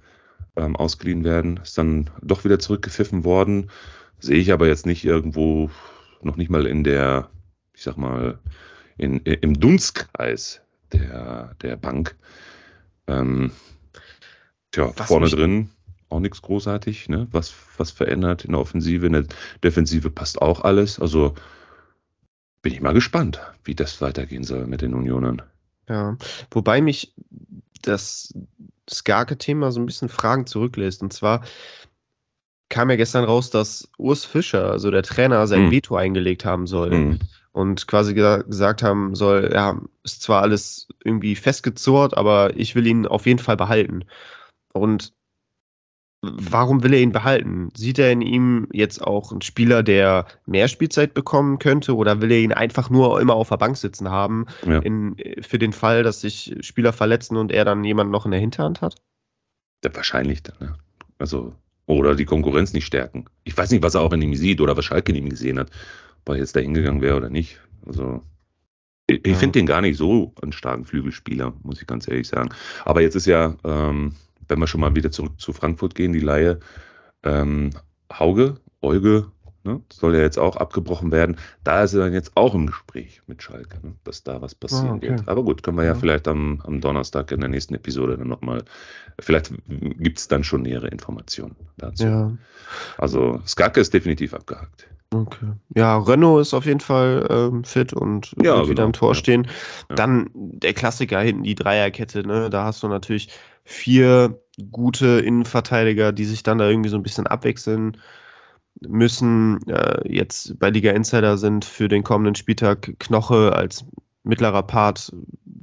ähm, ausgeliehen werden, ist dann doch wieder zurückgepfiffen worden. Sehe ich aber jetzt nicht irgendwo, noch nicht mal in der, ich sag mal, in, im Dunstkreis der, der Bank. Ähm, tja, Was vorne drin auch nichts großartig, ne? Was, was verändert in der Offensive, in der Defensive passt auch alles. Also bin ich mal gespannt, wie das weitergehen soll mit den Unionern. Ja, wobei mich das Skarke-Thema so ein bisschen Fragen zurücklässt. Und zwar kam ja gestern raus, dass Urs Fischer, also der Trainer, sein Hm. Veto eingelegt haben soll. Mhm. Und quasi gesa- gesagt haben soll, ja, ist zwar alles irgendwie festgezurrt, aber ich will ihn auf jeden Fall behalten. Und warum will er ihn behalten? Sieht er in ihm jetzt auch einen Spieler, der mehr Spielzeit bekommen könnte, oder will er ihn einfach nur immer auf der Bank sitzen haben, Ja. in, für den Fall, dass sich Spieler verletzen und er dann jemanden noch in der Hinterhand hat? Ja, wahrscheinlich dann, ne? Also, oder die Konkurrenz nicht stärken. Ich weiß nicht, was er auch in ihm sieht oder was Schalke in ihm gesehen hat. Ob er jetzt da hingegangen wäre oder nicht. Also, Ich, ich finde den gar nicht so einen starken Flügelspieler, muss ich ganz ehrlich sagen. Aber jetzt ist ja, ähm, wenn wir schon mal wieder zurück zu Frankfurt gehen, die Laie, ähm, Hauge, Euge, ne, soll ja jetzt auch abgebrochen werden. Da ist er dann jetzt auch im Gespräch mit Schalke, ne, dass da was passieren ah, okay. wird. Aber gut, können wir ja, ja, vielleicht am, am Donnerstag in der nächsten Episode dann nochmal, vielleicht gibt es dann schon nähere Informationen dazu. Ja. Also Skake ist definitiv abgehakt. Okay. Ja, Renault ist auf jeden Fall ähm, fit und ja, wird wieder genau. im Tor ja. stehen. Dann der Klassiker hinten, die Dreierkette, ne? Da hast du natürlich vier gute Innenverteidiger, die sich dann da irgendwie so ein bisschen abwechseln müssen. Äh, jetzt bei Liga Insider sind für den kommenden Spieltag Knoche als mittlerer Part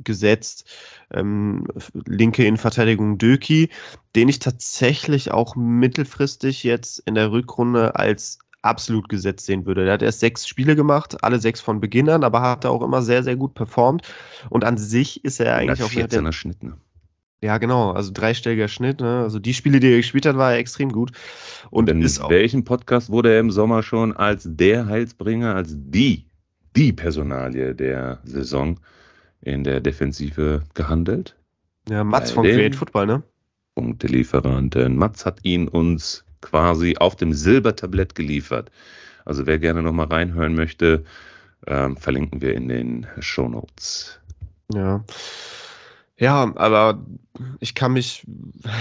gesetzt. Ähm, linke Innenverteidigung Döki, den ich tatsächlich auch mittelfristig jetzt in der Rückrunde als absolut gesetzt sehen würde. Der hat erst sechs Spiele gemacht, alle sechs von Beginn an, aber hat auch immer sehr, sehr gut performt. Und an sich ist er eigentlich auch. 14er Schnitt, ne? Ja, genau, also dreistelliger Schnitt. Ne? Also die Spiele, die er gespielt hat, war er extrem gut. Und in welchem Podcast wurde er im Sommer schon als der Heilsbringer, als die, die Personalie der Saison in der Defensive gehandelt? Ja, Mats Bei von Create Football, ne? Punktelieferanten. Mats hat ihn uns quasi auf dem Silbertablett geliefert. Also wer gerne nochmal reinhören möchte, ähm, verlinken wir in den Show Notes. Ja. Ja, aber ich kann mich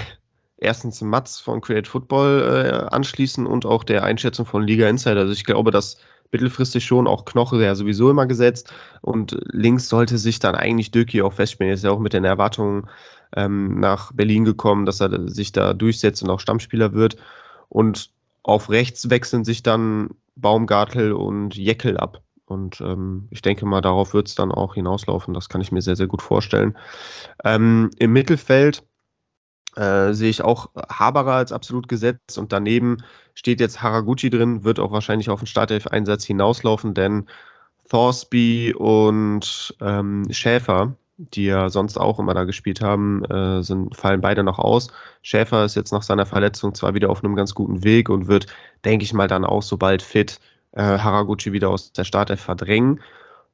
*laughs* erstens Mats von Create Football äh, anschließen und auch der Einschätzung von Liga Insider. Also ich glaube, dass mittelfristig schon auch Knoche ja sowieso immer gesetzt und links sollte sich dann eigentlich Döki auch festspielen. Er ist ja auch mit den Erwartungen ähm, nach Berlin gekommen, dass er sich da durchsetzt und auch Stammspieler wird. Und auf rechts wechseln sich dann Baumgartel und Jeckel ab. Und ähm, ich denke mal, darauf wird es dann auch hinauslaufen. Das kann ich mir sehr, sehr gut vorstellen. Ähm, Im Mittelfeld äh, sehe ich auch Haberer als absolut gesetzt und daneben steht jetzt Haraguchi drin, wird auch wahrscheinlich auf den Startelf-Einsatz hinauslaufen, denn Thorsby und ähm, Schäfer die ja sonst auch immer da gespielt haben, äh, sind, fallen beide noch aus. Schäfer ist jetzt nach seiner Verletzung zwar wieder auf einem ganz guten Weg und wird, denke ich mal, dann auch sobald fit äh, Haraguchi wieder aus der Startelf verdrängen.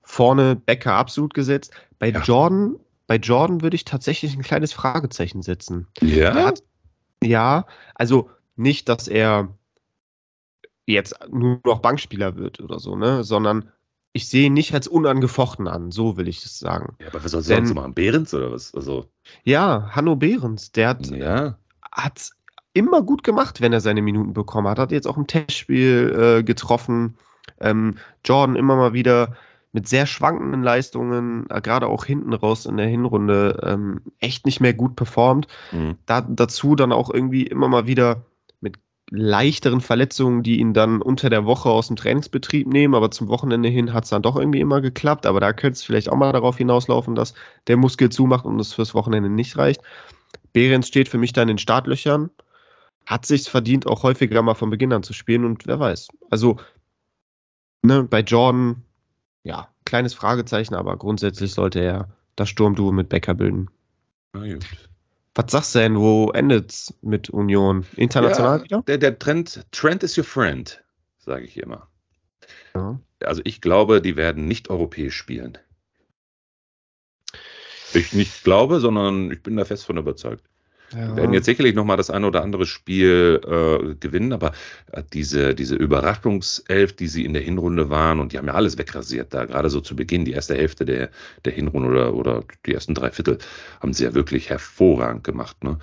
Vorne Becker absolut gesetzt. Bei ja. Jordan, bei Jordan würde ich tatsächlich ein kleines Fragezeichen setzen. Ja. Hat, ja, also nicht, dass er jetzt nur noch Bankspieler wird oder so, ne, sondern ich sehe ihn nicht als unangefochten an, so will ich es sagen. Ja, aber was soll er sonst machen? Behrens oder was? Also. Ja, Hanno Behrens, der hat, ja. hat immer gut gemacht, wenn er seine Minuten bekommen hat. Hat jetzt auch im Testspiel äh, getroffen. Ähm, Jordan immer mal wieder mit sehr schwankenden Leistungen, äh, gerade auch hinten raus in der Hinrunde, ähm, echt nicht mehr gut performt. Mhm. Da, dazu dann auch irgendwie immer mal wieder leichteren Verletzungen, die ihn dann unter der Woche aus dem Trainingsbetrieb nehmen, aber zum Wochenende hin hat es dann doch irgendwie immer geklappt. Aber da könnte es vielleicht auch mal darauf hinauslaufen, dass der Muskel zumacht und es fürs Wochenende nicht reicht. Behrens steht für mich dann in den Startlöchern, hat sich verdient, auch häufiger mal von Beginn an zu spielen und wer weiß. Also, ne, bei Jordan, ja, kleines Fragezeichen, aber grundsätzlich sollte er das Sturmduo mit Becker bilden. Na gut. Was sagst du denn, wo endet es mit Union? International ja, wieder? Der, der Trend, Trend is your friend, sage ich immer. Ja. Also ich glaube, die werden nicht europäisch spielen. Ich nicht glaube, sondern ich bin da fest von überzeugt. Ja. werden jetzt sicherlich nochmal das eine oder andere Spiel äh, gewinnen, aber äh, diese, diese Überraschungself, die sie in der Hinrunde waren, und die haben ja alles wegrasiert da, gerade so zu Beginn, die erste Hälfte der, der Hinrunde oder, oder die ersten drei Viertel, haben sie ja wirklich hervorragend gemacht. Ne?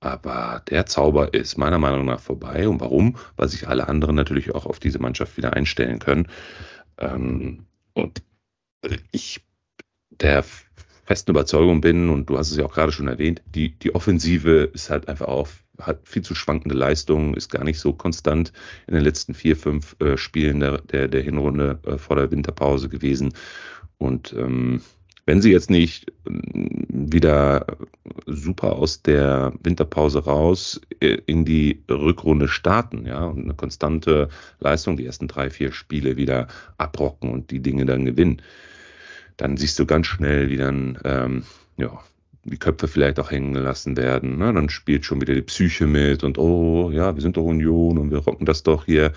Aber der Zauber ist meiner Meinung nach vorbei. Und warum? Weil sich alle anderen natürlich auch auf diese Mannschaft wieder einstellen können. Ähm, und ich, der festen Überzeugung bin, und du hast es ja auch gerade schon erwähnt, die, die Offensive ist halt einfach auch, hat viel zu schwankende Leistungen, ist gar nicht so konstant in den letzten vier, fünf äh, Spielen der, der, der Hinrunde äh, vor der Winterpause gewesen. Und ähm, wenn sie jetzt nicht äh, wieder super aus der Winterpause raus äh, in die Rückrunde starten, ja, und eine konstante Leistung, die ersten drei, vier Spiele wieder abrocken und die Dinge dann gewinnen, dann siehst du ganz schnell, wie dann ähm, ja, die Köpfe vielleicht auch hängen gelassen werden. Ne? Dann spielt schon wieder die Psyche mit und oh, ja, wir sind doch Union und wir rocken das doch hier.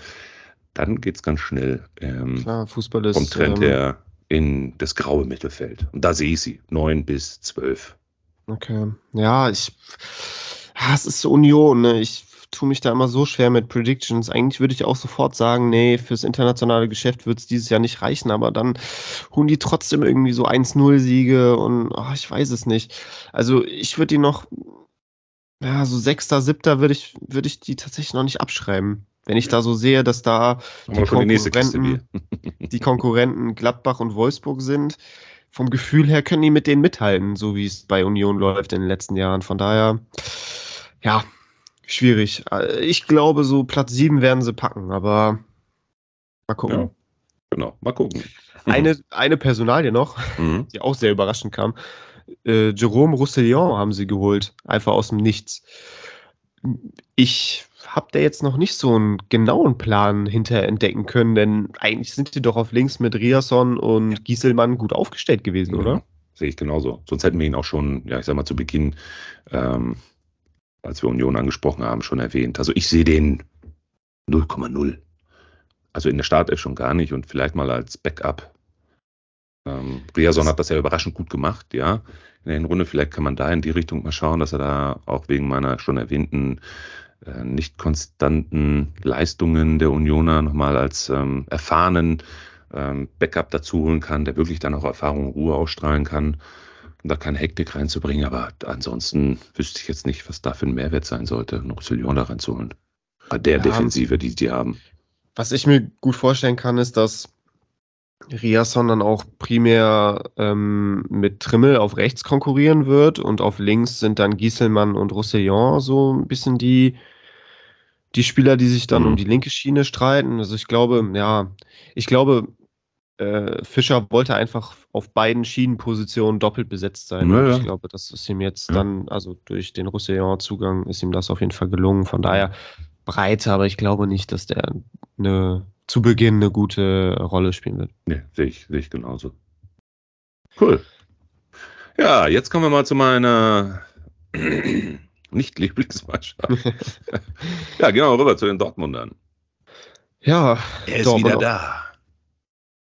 Dann geht es ganz schnell. Ähm, Klar, Fußball ist. Vom Trend ähm, her in das graue Mittelfeld. Und da sehe ich sie, neun bis zwölf. Okay. Ja, ich. Ja, es ist Union, ne? Ich tue mich da immer so schwer mit Predictions. Eigentlich würde ich auch sofort sagen, nee, fürs internationale Geschäft wird es dieses Jahr nicht reichen, aber dann holen die trotzdem irgendwie so 1-0-Siege und oh, ich weiß es nicht. Also ich würde die noch, ja, so Sechster, Siebter würde ich, würde ich die tatsächlich noch nicht abschreiben. Wenn ich da so sehe, dass da die Konkurrenten, die, *laughs* die Konkurrenten Gladbach und Wolfsburg sind, vom Gefühl her können die mit denen mithalten, so wie es bei Union läuft in den letzten Jahren. Von daher, ja, schwierig. Ich glaube, so Platz 7 werden sie packen, aber mal gucken. Ja, genau, mal gucken. Eine, eine Personalie noch, mhm. die auch sehr überraschend kam. Äh, Jerome Roussillon haben sie geholt, einfach aus dem Nichts. Ich habe da jetzt noch nicht so einen genauen Plan hinter entdecken können, denn eigentlich sind die doch auf links mit Riasson und Gieselmann gut aufgestellt gewesen, oder? sehe ich genauso. Sonst hätten wir ihn auch schon, ja, ich sag mal, zu Beginn ähm, als wir Union angesprochen haben, schon erwähnt. Also ich sehe den 0,0. Also in der Startelf schon gar nicht und vielleicht mal als Backup. Ähm, Riason hat das ja überraschend gut gemacht, ja. In der Runde vielleicht kann man da in die Richtung mal schauen, dass er da auch wegen meiner schon erwähnten äh, nicht konstanten Leistungen der Unioner nochmal als ähm, erfahrenen ähm, Backup dazu holen kann, der wirklich dann auch Erfahrung und Ruhe ausstrahlen kann da keine Hektik reinzubringen. Aber ansonsten wüsste ich jetzt nicht, was da für ein Mehrwert sein sollte, noch Roussillon da reinzuholen. Bei der ja, Defensive, die die haben. Was ich mir gut vorstellen kann, ist, dass Riasson dann auch primär ähm, mit Trimmel auf rechts konkurrieren wird und auf links sind dann Gieselmann und Roussillon so ein bisschen die, die Spieler, die sich dann mhm. um die linke Schiene streiten. Also ich glaube, ja, ich glaube, äh, Fischer wollte einfach auf beiden Schienenpositionen doppelt besetzt sein. Ja, ja. Ich glaube, das ist ihm jetzt ja. dann, also durch den Roussillon-Zugang ist ihm das auf jeden Fall gelungen. Von daher breiter, aber ich glaube nicht, dass der eine, zu Beginn eine gute Rolle spielen wird. Nee, sehe ich, sehe ich genauso. Cool. Ja, jetzt kommen wir mal zu meiner *clears throat* nicht Lieblingsmannschaft. *laughs* ja, gehen wir mal rüber zu den Dortmundern. Ja, er ist Dortmund wieder da.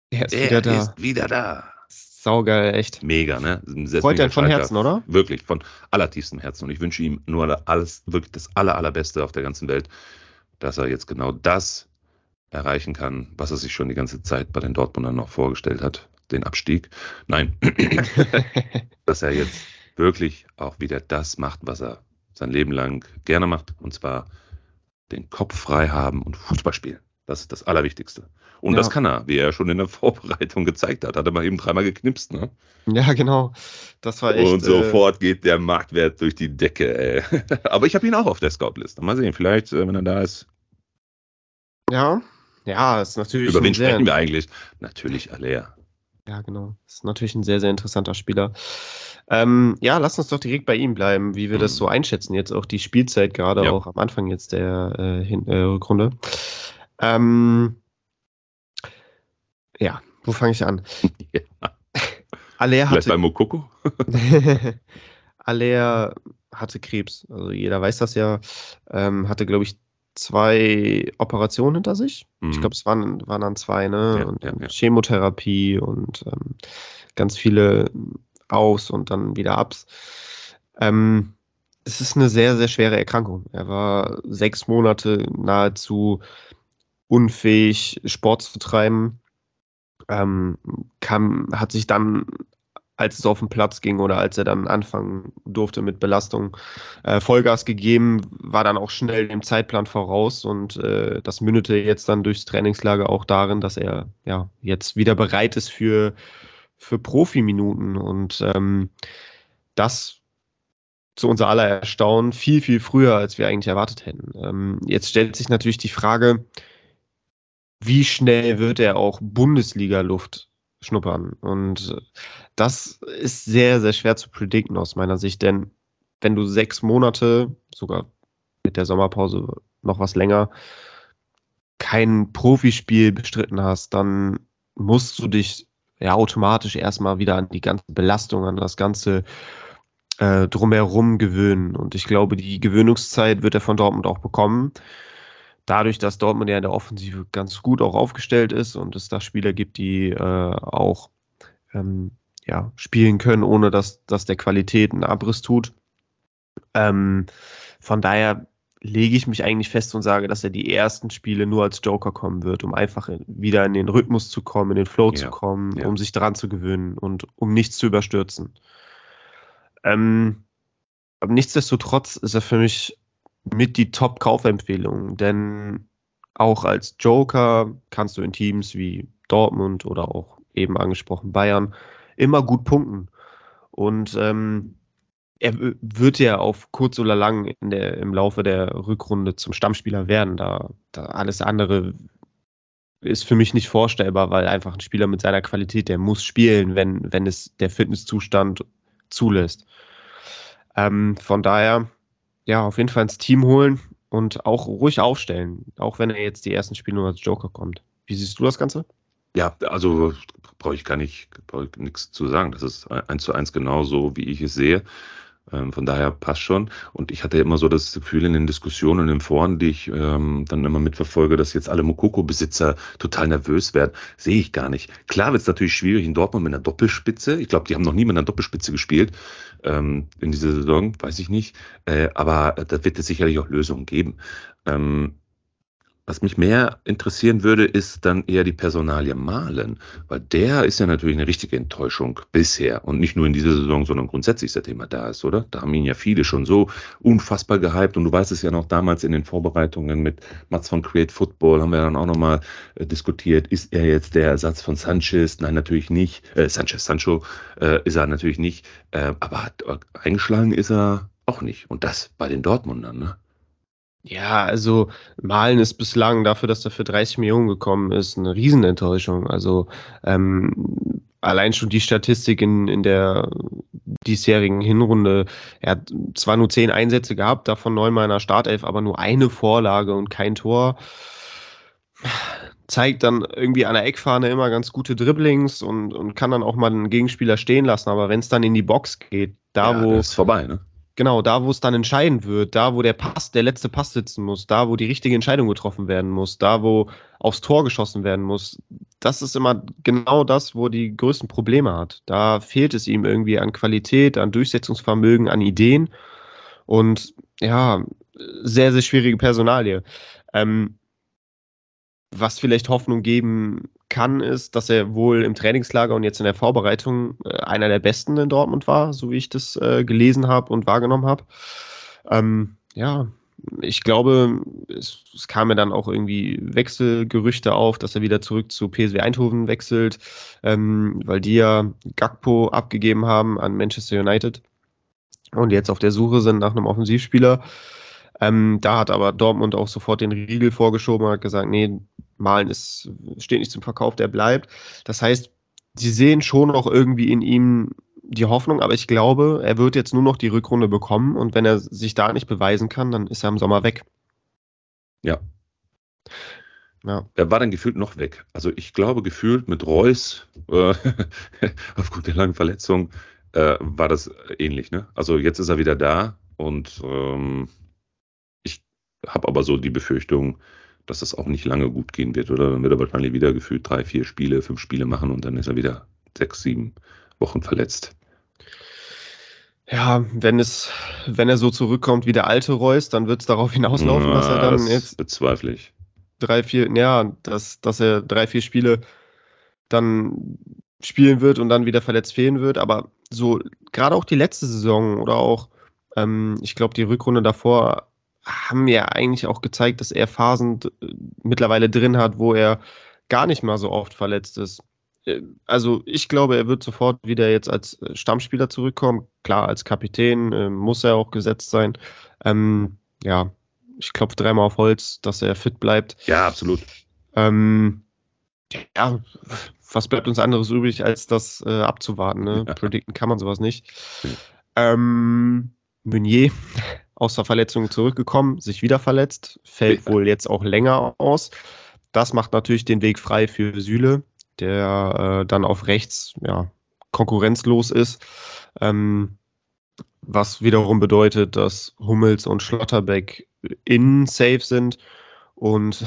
Er ist wieder da. ist wieder da. Saugeil, echt. Mega, ne? Freut er von Herzen, oder? Wirklich, von allertiefstem Herzen. Und ich wünsche ihm nur alles, wirklich das aller, allerbeste auf der ganzen Welt, dass er jetzt genau das erreichen kann, was er sich schon die ganze Zeit bei den Dortmundern noch vorgestellt hat, den Abstieg. Nein, *laughs* dass er jetzt wirklich auch wieder das macht, was er sein Leben lang gerne macht, und zwar den Kopf frei haben und Fußball spielen. Das ist das Allerwichtigste. Und ja. das kann er, wie er schon in der *laughs* Vorbereitung gezeigt hat. Hat er mal eben dreimal geknipst, ne? Ja, genau. Das war echt. Und sofort äh, geht der Marktwert durch die Decke, ey. *laughs* Aber ich habe ihn auch auf der Scout-Liste. Mal sehen, vielleicht, äh, wenn er da ist. Ja, ja, ist natürlich. Über wen sprechen wir eigentlich? Natürlich Alea. Ja, genau. Ist natürlich ein sehr, sehr interessanter Spieler. Ähm, ja, lass uns doch direkt bei ihm bleiben, wie wir mhm. das so einschätzen. Jetzt auch die Spielzeit, gerade ja. auch am Anfang jetzt der äh, Hin äh, Rückrunde. Ähm, ja, wo fange ich an? *laughs* Ja. Aller hatte. bei Mokoko? *laughs* Aller hatte Krebs. Also jeder weiß das ja. Ähm, hatte, glaube ich, zwei Operationen hinter sich. Mhm. Ich glaube, es waren, waren dann zwei, ne? Ja, und, ja, ja. Chemotherapie und ähm, ganz viele Aus und dann wieder Abs. Ähm, es ist eine sehr, sehr schwere Erkrankung. Er war sechs Monate nahezu unfähig, Sport zu treiben. Ähm, kam, hat sich dann, als es auf den Platz ging oder als er dann anfangen durfte mit Belastung, äh, Vollgas gegeben, war dann auch schnell dem Zeitplan voraus und äh, das mündete jetzt dann durchs Trainingslager auch darin, dass er ja jetzt wieder bereit ist für, für Profiminuten und ähm, das zu unser aller Erstaunen viel, viel früher, als wir eigentlich erwartet hätten. Ähm, jetzt stellt sich natürlich die Frage, wie schnell wird er auch Bundesliga-Luft schnuppern? Und das ist sehr, sehr schwer zu predikten aus meiner Sicht, denn wenn du sechs Monate, sogar mit der Sommerpause noch was länger, kein Profispiel bestritten hast, dann musst du dich ja automatisch erstmal wieder an die ganze Belastung, an das ganze äh, drumherum gewöhnen. Und ich glaube, die Gewöhnungszeit wird er von Dortmund auch bekommen dadurch, dass Dortmund ja in der Offensive ganz gut auch aufgestellt ist und es da Spieler gibt, die äh, auch ähm, ja, spielen können, ohne dass, dass der Qualität einen Abriss tut. Ähm, von daher lege ich mich eigentlich fest und sage, dass er die ersten Spiele nur als Joker kommen wird, um einfach wieder in den Rhythmus zu kommen, in den Flow ja, zu kommen, ja. um sich daran zu gewöhnen und um nichts zu überstürzen. Ähm, aber nichtsdestotrotz ist er für mich mit die Top-Kaufempfehlung, denn auch als Joker kannst du in Teams wie Dortmund oder auch eben angesprochen Bayern immer gut punkten. Und ähm, er wird ja auf kurz oder lang in der, im Laufe der Rückrunde zum Stammspieler werden. Da, da alles andere ist für mich nicht vorstellbar, weil einfach ein Spieler mit seiner Qualität, der muss spielen, wenn, wenn es der Fitnesszustand zulässt. Ähm, von daher, ja, auf jeden Fall ins Team holen und auch ruhig aufstellen, auch wenn er jetzt die ersten Spiele nur als Joker kommt. Wie siehst du das Ganze? Ja, also brauche ich gar nicht, brauche ich nichts zu sagen. Das ist eins zu eins genauso, wie ich es sehe. Ähm, von daher passt schon. Und ich hatte immer so das Gefühl in den Diskussionen im Foren, die ich ähm, dann immer mitverfolge, dass jetzt alle Mokoko-Besitzer total nervös werden. Sehe ich gar nicht. Klar wird es natürlich schwierig in Dortmund mit einer Doppelspitze. Ich glaube, die haben noch nie mit einer Doppelspitze gespielt ähm, in dieser Saison, weiß ich nicht. Äh, aber da wird es sicherlich auch Lösungen geben. Ähm, was mich mehr interessieren würde, ist dann eher die Personalie Malen, weil der ist ja natürlich eine richtige Enttäuschung bisher und nicht nur in dieser Saison, sondern grundsätzlich seitdem er da ist, oder? Da haben ihn ja viele schon so unfassbar gehypt und du weißt es ja noch damals in den Vorbereitungen mit Mats von Create Football haben wir dann auch nochmal äh, diskutiert, ist er jetzt der Ersatz von Sanchez? Nein, natürlich nicht. Äh, Sanchez, Sancho äh, ist er natürlich nicht, äh, aber hat, eingeschlagen ist er auch nicht und das bei den Dortmundern, ne? Ja, also Malen ist bislang dafür, dass er für 30 Millionen gekommen ist, eine Riesenenttäuschung. Also ähm, allein schon die Statistik in, in der diesjährigen Hinrunde. Er hat zwar nur zehn Einsätze gehabt, davon neunmal in der Startelf, aber nur eine Vorlage und kein Tor. Zeigt dann irgendwie an der Eckfahne immer ganz gute Dribblings und, und kann dann auch mal einen Gegenspieler stehen lassen. Aber wenn es dann in die Box geht, da ja, wo. ist vorbei, ne? Genau, da wo es dann entscheidend wird, da wo der Pass, der letzte Pass sitzen muss, da wo die richtige Entscheidung getroffen werden muss, da wo aufs Tor geschossen werden muss, das ist immer genau das, wo die größten Probleme hat. Da fehlt es ihm irgendwie an Qualität, an Durchsetzungsvermögen, an Ideen und ja, sehr, sehr schwierige Personalie. Ähm, was vielleicht Hoffnung geben kann, ist, dass er wohl im Trainingslager und jetzt in der Vorbereitung äh, einer der Besten in Dortmund war, so wie ich das äh, gelesen habe und wahrgenommen habe. Ähm, ja, ich glaube, es, es kamen dann auch irgendwie Wechselgerüchte auf, dass er wieder zurück zu PSW Eindhoven wechselt, ähm, weil die ja Gakpo abgegeben haben an Manchester United und jetzt auf der Suche sind nach einem Offensivspieler. Ähm, da hat aber Dortmund auch sofort den Riegel vorgeschoben und hat gesagt, nee, Malen ist, steht nicht zum Verkauf, der bleibt. Das heißt, sie sehen schon noch irgendwie in ihm die Hoffnung, aber ich glaube, er wird jetzt nur noch die Rückrunde bekommen und wenn er sich da nicht beweisen kann, dann ist er im Sommer weg. Ja. Ja. Er war dann gefühlt noch weg. Also ich glaube, gefühlt mit Reus, äh, *laughs* aufgrund der langen Verletzung, äh, war das ähnlich. Ne? Also jetzt ist er wieder da und ähm, habe aber so die Befürchtung, dass das auch nicht lange gut gehen wird, oder? Dann wird er wahrscheinlich wieder gefühlt drei, vier Spiele, fünf Spiele machen und dann ist er wieder sechs, sieben Wochen verletzt. Ja, wenn es, wenn er so zurückkommt wie der alte Reus, dann wird es darauf hinauslaufen, ja, dass er dann das jetzt bezweifle ich. drei, vier, ja, dass, dass er drei, vier Spiele dann spielen wird und dann wieder verletzt fehlen wird. Aber so gerade auch die letzte Saison oder auch, ähm, ich glaube, die Rückrunde davor haben ja eigentlich auch gezeigt, dass er Phasen mittlerweile drin hat, wo er gar nicht mal so oft verletzt ist. Äh, also ich glaube, er wird sofort wieder jetzt als äh, Stammspieler zurückkommen. Klar, als Kapitän äh, muss er auch gesetzt sein. Ähm, ja, ich klopfe dreimal auf Holz, dass er fit bleibt. Ja, absolut. Ähm, ja, was bleibt uns anderes übrig, als das äh, abzuwarten? Ne? Ja. Predikten kann man sowas nicht. Ähm, Meunier aus der Verletzung zurückgekommen, sich wieder verletzt, fällt wohl jetzt auch länger aus. Das macht natürlich den Weg frei für Süle, der äh, dann auf rechts ja, konkurrenzlos ist. Ähm, was wiederum bedeutet, dass Hummels und Schlotterbeck in safe sind und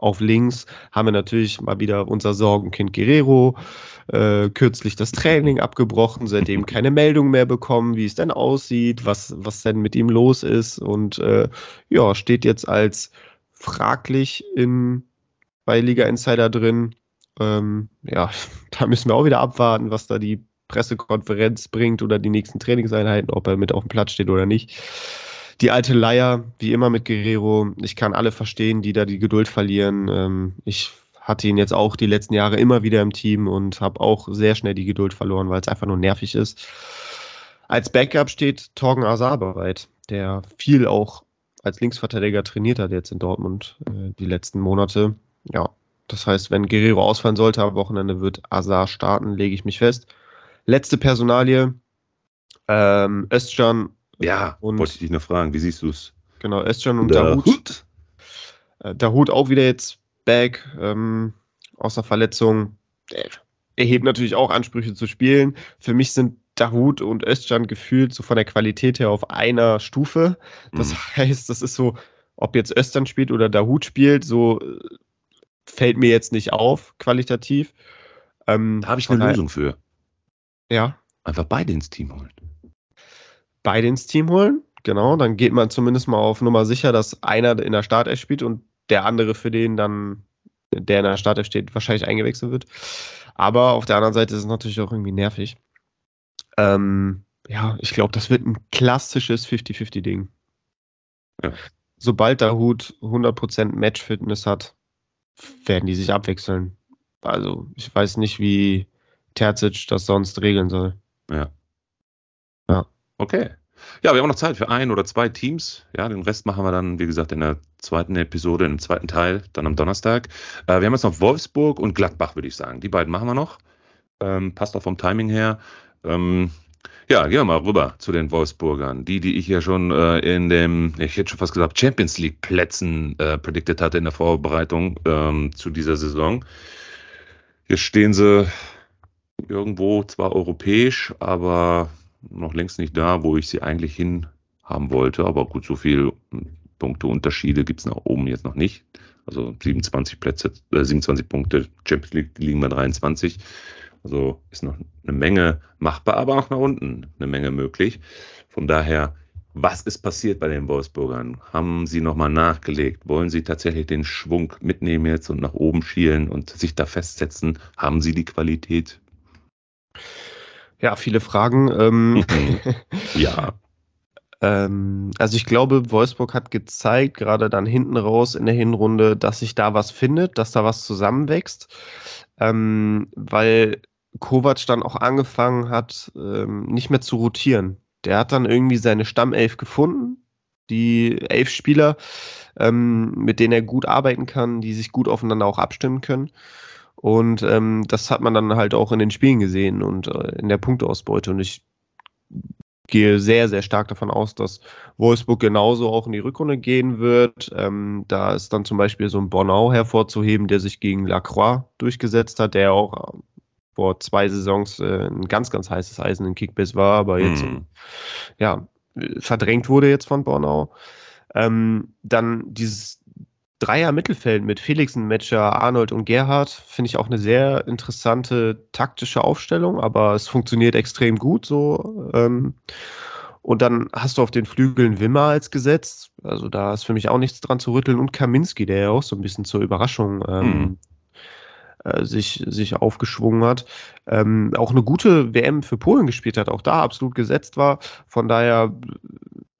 Auf links haben wir natürlich mal wieder unser Sorgenkind Guerrero, äh, kürzlich das Training abgebrochen, seitdem keine Meldung mehr bekommen, wie es denn aussieht, was, was denn mit ihm los ist und äh, ja, steht jetzt als fraglich in, bei Liga Insider drin. Ähm, ja, *laughs* da müssen wir auch wieder abwarten, was da die Pressekonferenz bringt oder die nächsten Trainingseinheiten, ob er mit auf dem Platz steht oder nicht die alte Leier, wie immer mit Guerrero. Ich kann alle verstehen, die da die Geduld verlieren. Ähm, ich hatte ihn jetzt auch die letzten Jahre immer wieder im Team und habe auch sehr schnell die Geduld verloren, weil es einfach nur nervig ist. Als Backup steht Torgen Azar bereit, der viel auch als Linksverteidiger trainiert hat jetzt in Dortmund äh, die letzten Monate. Ja, das heißt, wenn Guerrero ausfallen sollte am Wochenende, wird Azar starten, lege ich mich fest. Letzte Personalie. Ähm, Özcan ja, und wollte ich dich noch fragen, wie siehst du es? Genau, Özcan und Dahut. Äh, Dahut auch wieder jetzt back ähm, aus der Verletzung. Er hebt natürlich auch Ansprüche zu spielen. Für mich sind Dahut und Özcan gefühlt so von der Qualität her auf einer Stufe. Das mhm. *laughs* heißt, das ist so, ob jetzt Özcan spielt oder Dahut spielt, so äh, fällt mir jetzt nicht auf, qualitativ. Ähm, da habe ich eine Lösung für. Ja. Einfach beide ins Team holen beide ins Team holen. Genau, dann geht man zumindest mal auf Nummer sicher, dass einer in der Startelf spielt und der andere für den dann, der in der Startelf steht, wahrscheinlich eingewechselt wird. Aber auf der anderen Seite ist es natürlich auch irgendwie nervig. Ähm, ja, ich glaube, das wird ein klassisches 50-50-Ding. Ja. Sobald der Hut 100% Match-Fitness hat, werden die sich abwechseln. Also, ich weiß nicht, wie Terzic das sonst regeln soll. Ja. Ja. Okay. Ja, wir haben noch Zeit für ein oder zwei Teams. Ja, den Rest machen wir dann, wie gesagt, in der zweiten Episode, im zweiten Teil, dann am Donnerstag. Äh, wir haben jetzt noch Wolfsburg und Gladbach, würde ich sagen. Die beiden machen wir noch. Ähm, passt auch vom Timing her. Ähm, ja, gehen wir mal rüber zu den Wolfsburgern. Die, die ich ja schon äh, in dem, ich hätte schon fast gesagt, Champions League Plätzen äh, predicted hatte in der Vorbereitung ähm, zu dieser Saison. Jetzt stehen sie irgendwo zwar europäisch, aber noch längst nicht da, wo ich sie eigentlich hin haben wollte. Aber gut, so viel Punkteunterschiede gibt es nach oben jetzt noch nicht. Also 27 Plätze, äh, 27 Punkte, Champions League liegen bei 23. Also ist noch eine Menge machbar, aber auch nach unten eine Menge möglich. Von daher, was ist passiert bei den Wolfsburgern? Haben sie nochmal nachgelegt? Wollen sie tatsächlich den Schwung mitnehmen jetzt und nach oben schielen und sich da festsetzen? Haben sie die Qualität? Ja, viele Fragen. Ähm, *laughs* ja. *laughs* ähm, also ich glaube, Wolfsburg hat gezeigt, gerade dann hinten raus in der Hinrunde, dass sich da was findet, dass da was zusammenwächst. Ähm, weil Kovac dann auch angefangen hat, ähm, nicht mehr zu rotieren. Der hat dann irgendwie seine Stammelf gefunden, die elf Spieler, ähm, mit denen er gut arbeiten kann, die sich gut aufeinander auch abstimmen können. Und ähm, das hat man dann halt auch in den Spielen gesehen und äh, in der Punkteausbeute. Und ich gehe sehr, sehr stark davon aus, dass Wolfsburg genauso auch in die Rückrunde gehen wird. Ähm, da ist dann zum Beispiel so ein Bornau hervorzuheben, der sich gegen Lacroix durchgesetzt hat, der auch äh, vor zwei Saisons äh, ein ganz, ganz heißes Eisen in Kickbase war, aber jetzt hm. ja, verdrängt wurde jetzt von Bornau. Ähm, dann dieses Dreier Mittelfeld mit Felixen, Matcher, Arnold und Gerhard finde ich auch eine sehr interessante taktische Aufstellung, aber es funktioniert extrem gut so. Ähm, und dann hast du auf den Flügeln Wimmer als Gesetz. Also da ist für mich auch nichts dran zu rütteln. Und Kaminski, der ja auch so ein bisschen zur Überraschung ähm, mhm. äh, sich, sich aufgeschwungen hat. Ähm, auch eine gute WM für Polen gespielt hat, auch da absolut gesetzt war. Von daher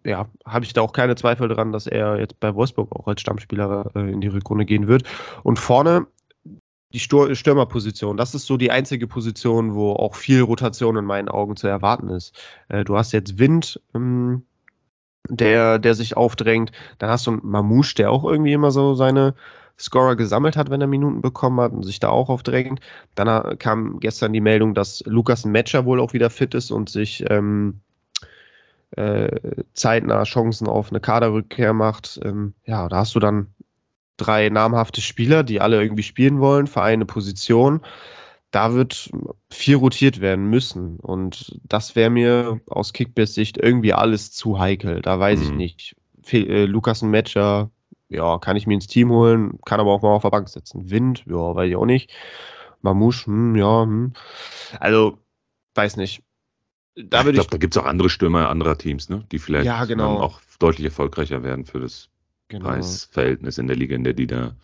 ja, habe ich da auch keine Zweifel dran, dass er jetzt bei Wolfsburg auch als Stammspieler äh, in die Rückrunde gehen wird. Und vorne die Stur Stürmerposition, das ist so die einzige Position, wo auch viel Rotation in meinen Augen zu erwarten ist. Äh, du hast jetzt Wind, ähm, der, der sich aufdrängt. Dann hast du einen Mamouche, der auch irgendwie immer so seine Scorer gesammelt hat, wenn er Minuten bekommen hat und sich da auch aufdrängt. Dann äh, kam gestern die Meldung, dass Lukas Matcher wohl auch wieder fit ist und sich ähm, äh, zeitnah Chancen auf eine Kaderrückkehr macht. Ähm, ja, da hast du dann drei namhafte Spieler, die alle irgendwie spielen wollen, für eine Position. Da wird viel rotiert werden müssen. Und das wäre mir aus Kickbase-Sicht irgendwie alles zu heikel. Da weiß mhm. ich nicht. Fe äh, Lukas Matcher ja, kann ich mir ins Team holen, kann aber auch mal auf der Bank sitzen. Wind, ja, weiß ich auch nicht. Mamouche, hm, ja, hm. Also, weiß nicht. Da ich glaube, da gibt es auch andere Stürmer anderer Teams, ne? die vielleicht ja, genau. auch deutlich erfolgreicher werden für das genau. Preisverhältnis in der Liga, in der die da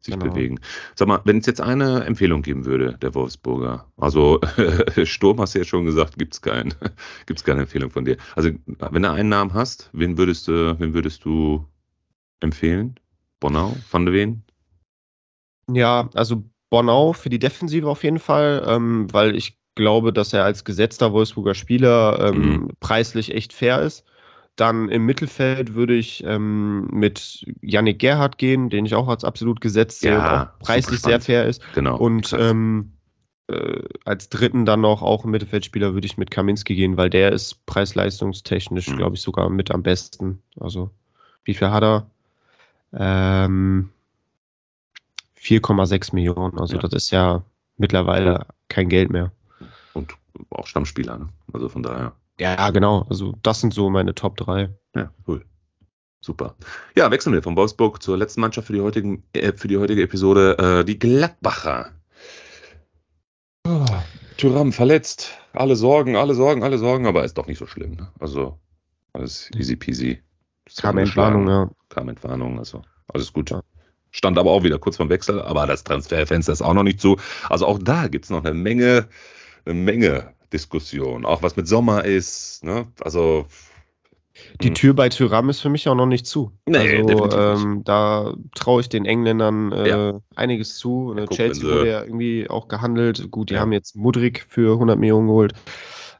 sich genau. bewegen. Sag mal, wenn es jetzt eine Empfehlung geben würde, der Wolfsburger, also *laughs* Sturm hast du ja schon gesagt, gibt es kein, *laughs* gibt's keine Empfehlung von dir. Also wenn du einen Namen hast, wen würdest du, wen würdest du empfehlen? Bonau, Van de Ven? Ja, also Bonau für die Defensive auf jeden Fall, ähm, weil ich glaube, dass er als gesetzter Wolfsburger Spieler ähm, mhm. preislich echt fair ist. Dann im Mittelfeld würde ich ähm, mit Yannick Gerhardt gehen, den ich auch als absolut gesetzt sehe ja, und auch preislich sehr fair ist. Genau. Und ähm, äh, als dritten dann noch auch im Mittelfeldspieler würde ich mit Kaminski gehen, weil der ist preis-leistungstechnisch, mhm. glaube ich, sogar mit am besten. Also, wie viel hat er? Ähm, 4,6 Millionen. Also, ja. das ist ja mittlerweile kein Geld mehr. Auch Stammspieler, ne? Also von daher. Ja, genau. Also das sind so meine Top 3. Ja, cool. Super. Ja, wechseln wir von Wolfsburg zur letzten Mannschaft für die, heutigen, äh, für die heutige Episode, äh, die Gladbacher. Oh, Tyram verletzt. Alle Sorgen, alle Sorgen, alle Sorgen, aber ist doch nicht so schlimm. Ne? Also alles easy peasy. Kam Entwarnung, ja. Kam Entwarnung, also alles gut. Ja. Stand aber auch wieder kurz vorm Wechsel, aber das Transferfenster ist auch noch nicht so. Also auch da gibt es noch eine Menge, eine Menge Diskussion. Auch was mit Sommer ist. Ne? Also die hm. Tür bei Tyram ist für mich auch noch nicht zu. Nee, also ähm, da traue ich den Engländern äh, ja. einiges zu. Ja, guck, Chelsea wurde ja irgendwie auch gehandelt. Gut, die ja. haben jetzt Mudrik für 100 Millionen geholt.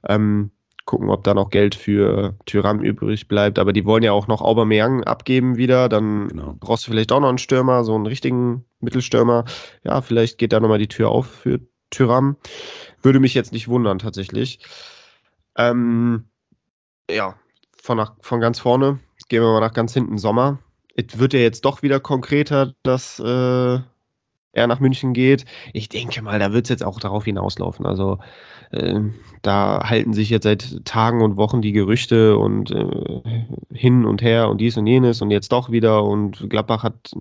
Ähm, gucken, ob da noch Geld für Tyram übrig bleibt. Aber die wollen ja auch noch Aubameyang abgeben wieder. Dann genau. brauchst du vielleicht auch noch einen Stürmer, so einen richtigen Mittelstürmer. Ja, vielleicht geht da nochmal die Tür auf für Tyram. Würde mich jetzt nicht wundern, tatsächlich. Ähm, ja, von, nach, von ganz vorne gehen wir mal nach ganz hinten Sommer. Es wird ja jetzt doch wieder konkreter, dass äh, er nach München geht. Ich denke mal, da wird es jetzt auch darauf hinauslaufen. Also äh, da halten sich jetzt seit Tagen und Wochen die Gerüchte und äh, hin und her und dies und jenes und jetzt doch wieder und Gladbach hat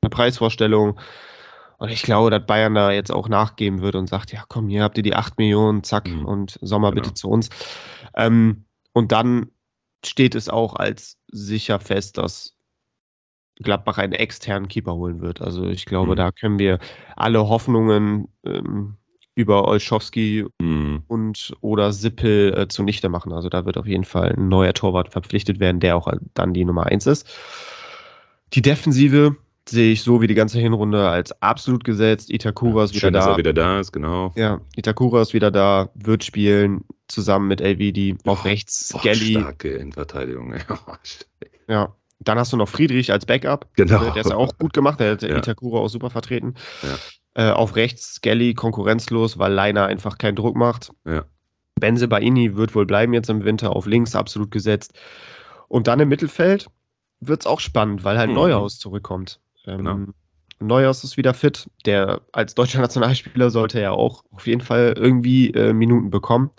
eine Preisvorstellung. Und ich glaube, dass Bayern da jetzt auch nachgeben wird und sagt, ja komm, hier habt ihr die 8 Millionen, zack, mhm. und Sommer genau. bitte zu uns. Ähm, und dann steht es auch als sicher fest, dass Gladbach einen externen Keeper holen wird. Also ich glaube, mhm. da können wir alle Hoffnungen ähm, über Olschowski mhm. und oder Sippel äh, zunichte machen. Also da wird auf jeden Fall ein neuer Torwart verpflichtet werden, der auch dann die Nummer 1 ist. Die Defensive sehe ich so wie die ganze Hinrunde als absolut gesetzt. Itakura ist wieder schön, da. Dass er wieder da ist, genau. Ja, Itakura ist wieder da, wird spielen, zusammen mit LVD auf oh, rechts. Boah, Skelly. Starke Innenverteidigung. *laughs* ja. Dann hast du noch Friedrich als Backup. Genau. Der ist ja auch gut gemacht, der hat ja. Itakura auch super vertreten. Ja. Äh, auf rechts Skelly konkurrenzlos, weil Leiner einfach keinen Druck macht. Ja. Benze Baini wird wohl bleiben jetzt im Winter, auf links absolut gesetzt. Und dann im Mittelfeld wird es auch spannend, weil halt mhm. Neuhaus zurückkommt. Ähm, genau. Neuhaus ist wieder fit. Der als deutscher *laughs* Nationalspieler sollte ja auch auf jeden Fall irgendwie äh, Minuten bekommen.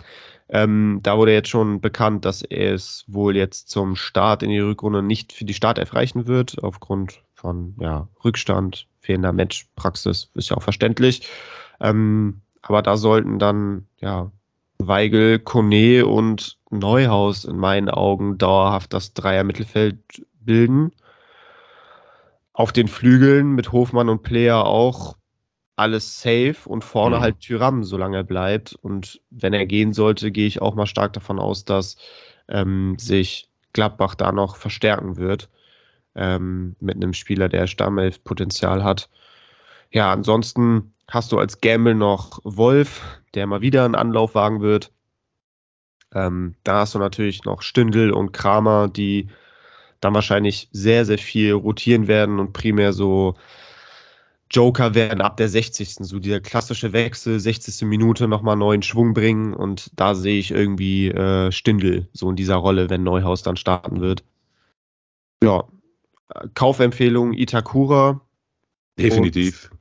Ähm, da wurde jetzt schon bekannt, dass er es wohl jetzt zum Start in die Rückrunde nicht für die Startelf reichen wird, aufgrund von ja, Rückstand, fehlender Matchpraxis, ist ja auch verständlich. Ähm, aber da sollten dann ja Weigel, Kone und Neuhaus in meinen Augen dauerhaft das Dreier-Mittelfeld bilden. Auf den Flügeln mit Hofmann und Player auch alles safe und vorne mhm. halt Tyram, solange er bleibt. Und wenn er gehen sollte, gehe ich auch mal stark davon aus, dass ähm, sich Gladbach da noch verstärken wird. Ähm, mit einem Spieler, der Stammelf-Potenzial hat. Ja, ansonsten hast du als Gamble noch Wolf, der mal wieder einen Anlauf wagen wird. Ähm, da hast du natürlich noch Stündel und Kramer, die dann wahrscheinlich sehr, sehr viel rotieren werden und primär so Joker werden ab der 60. So dieser klassische Wechsel, 60. Minute nochmal neuen Schwung bringen und da sehe ich irgendwie äh, Stindel so in dieser Rolle, wenn Neuhaus dann starten wird. Ja, Kaufempfehlung Itakura. Definitiv.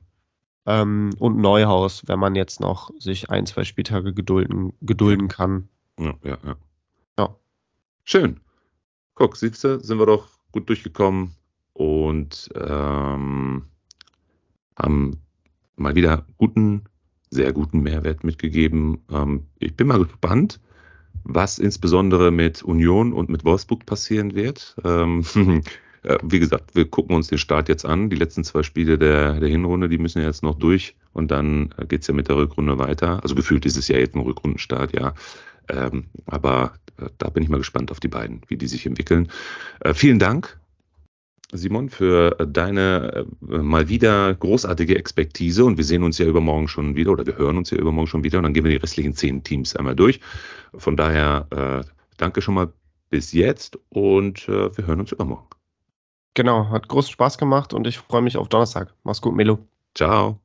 Und, ähm, und Neuhaus, wenn man jetzt noch sich ein, zwei Spieltage gedulden, gedulden kann. Ja, ja, ja. ja. Schön. Guck, siehst du, sind wir doch gut durchgekommen. und ähm, haben mal wieder guten, sehr guten Mehrwert mitgegeben. Ähm, ich bin mal gespannt, was insbesondere mit Union und mit Wolfsburg passieren wird. Ähm, *laughs* äh, wie gesagt, wir gucken uns den Start jetzt an. Die letzten zwei Spiele der, der Hinrunde, die müssen ja jetzt noch durch und dann äh, geht es ja mit der Rückrunde weiter. Also gefühlt ist es ja jetzt ein Rückrundenstart, ja. Ähm, aber äh, da bin ich mal gespannt auf die beiden, wie die sich entwickeln. Äh, vielen Dank Simon, für deine äh, mal wieder großartige Expertise. Und wir sehen uns ja übermorgen schon wieder oder wir hören uns ja übermorgen schon wieder und dann gehen wir die restlichen zehn Teams einmal durch. Von daher äh, danke schon mal bis jetzt und äh, wir hören uns übermorgen. Genau, hat großen Spaß gemacht und ich freue mich auf Donnerstag. Mach's gut, Melo. Ciao.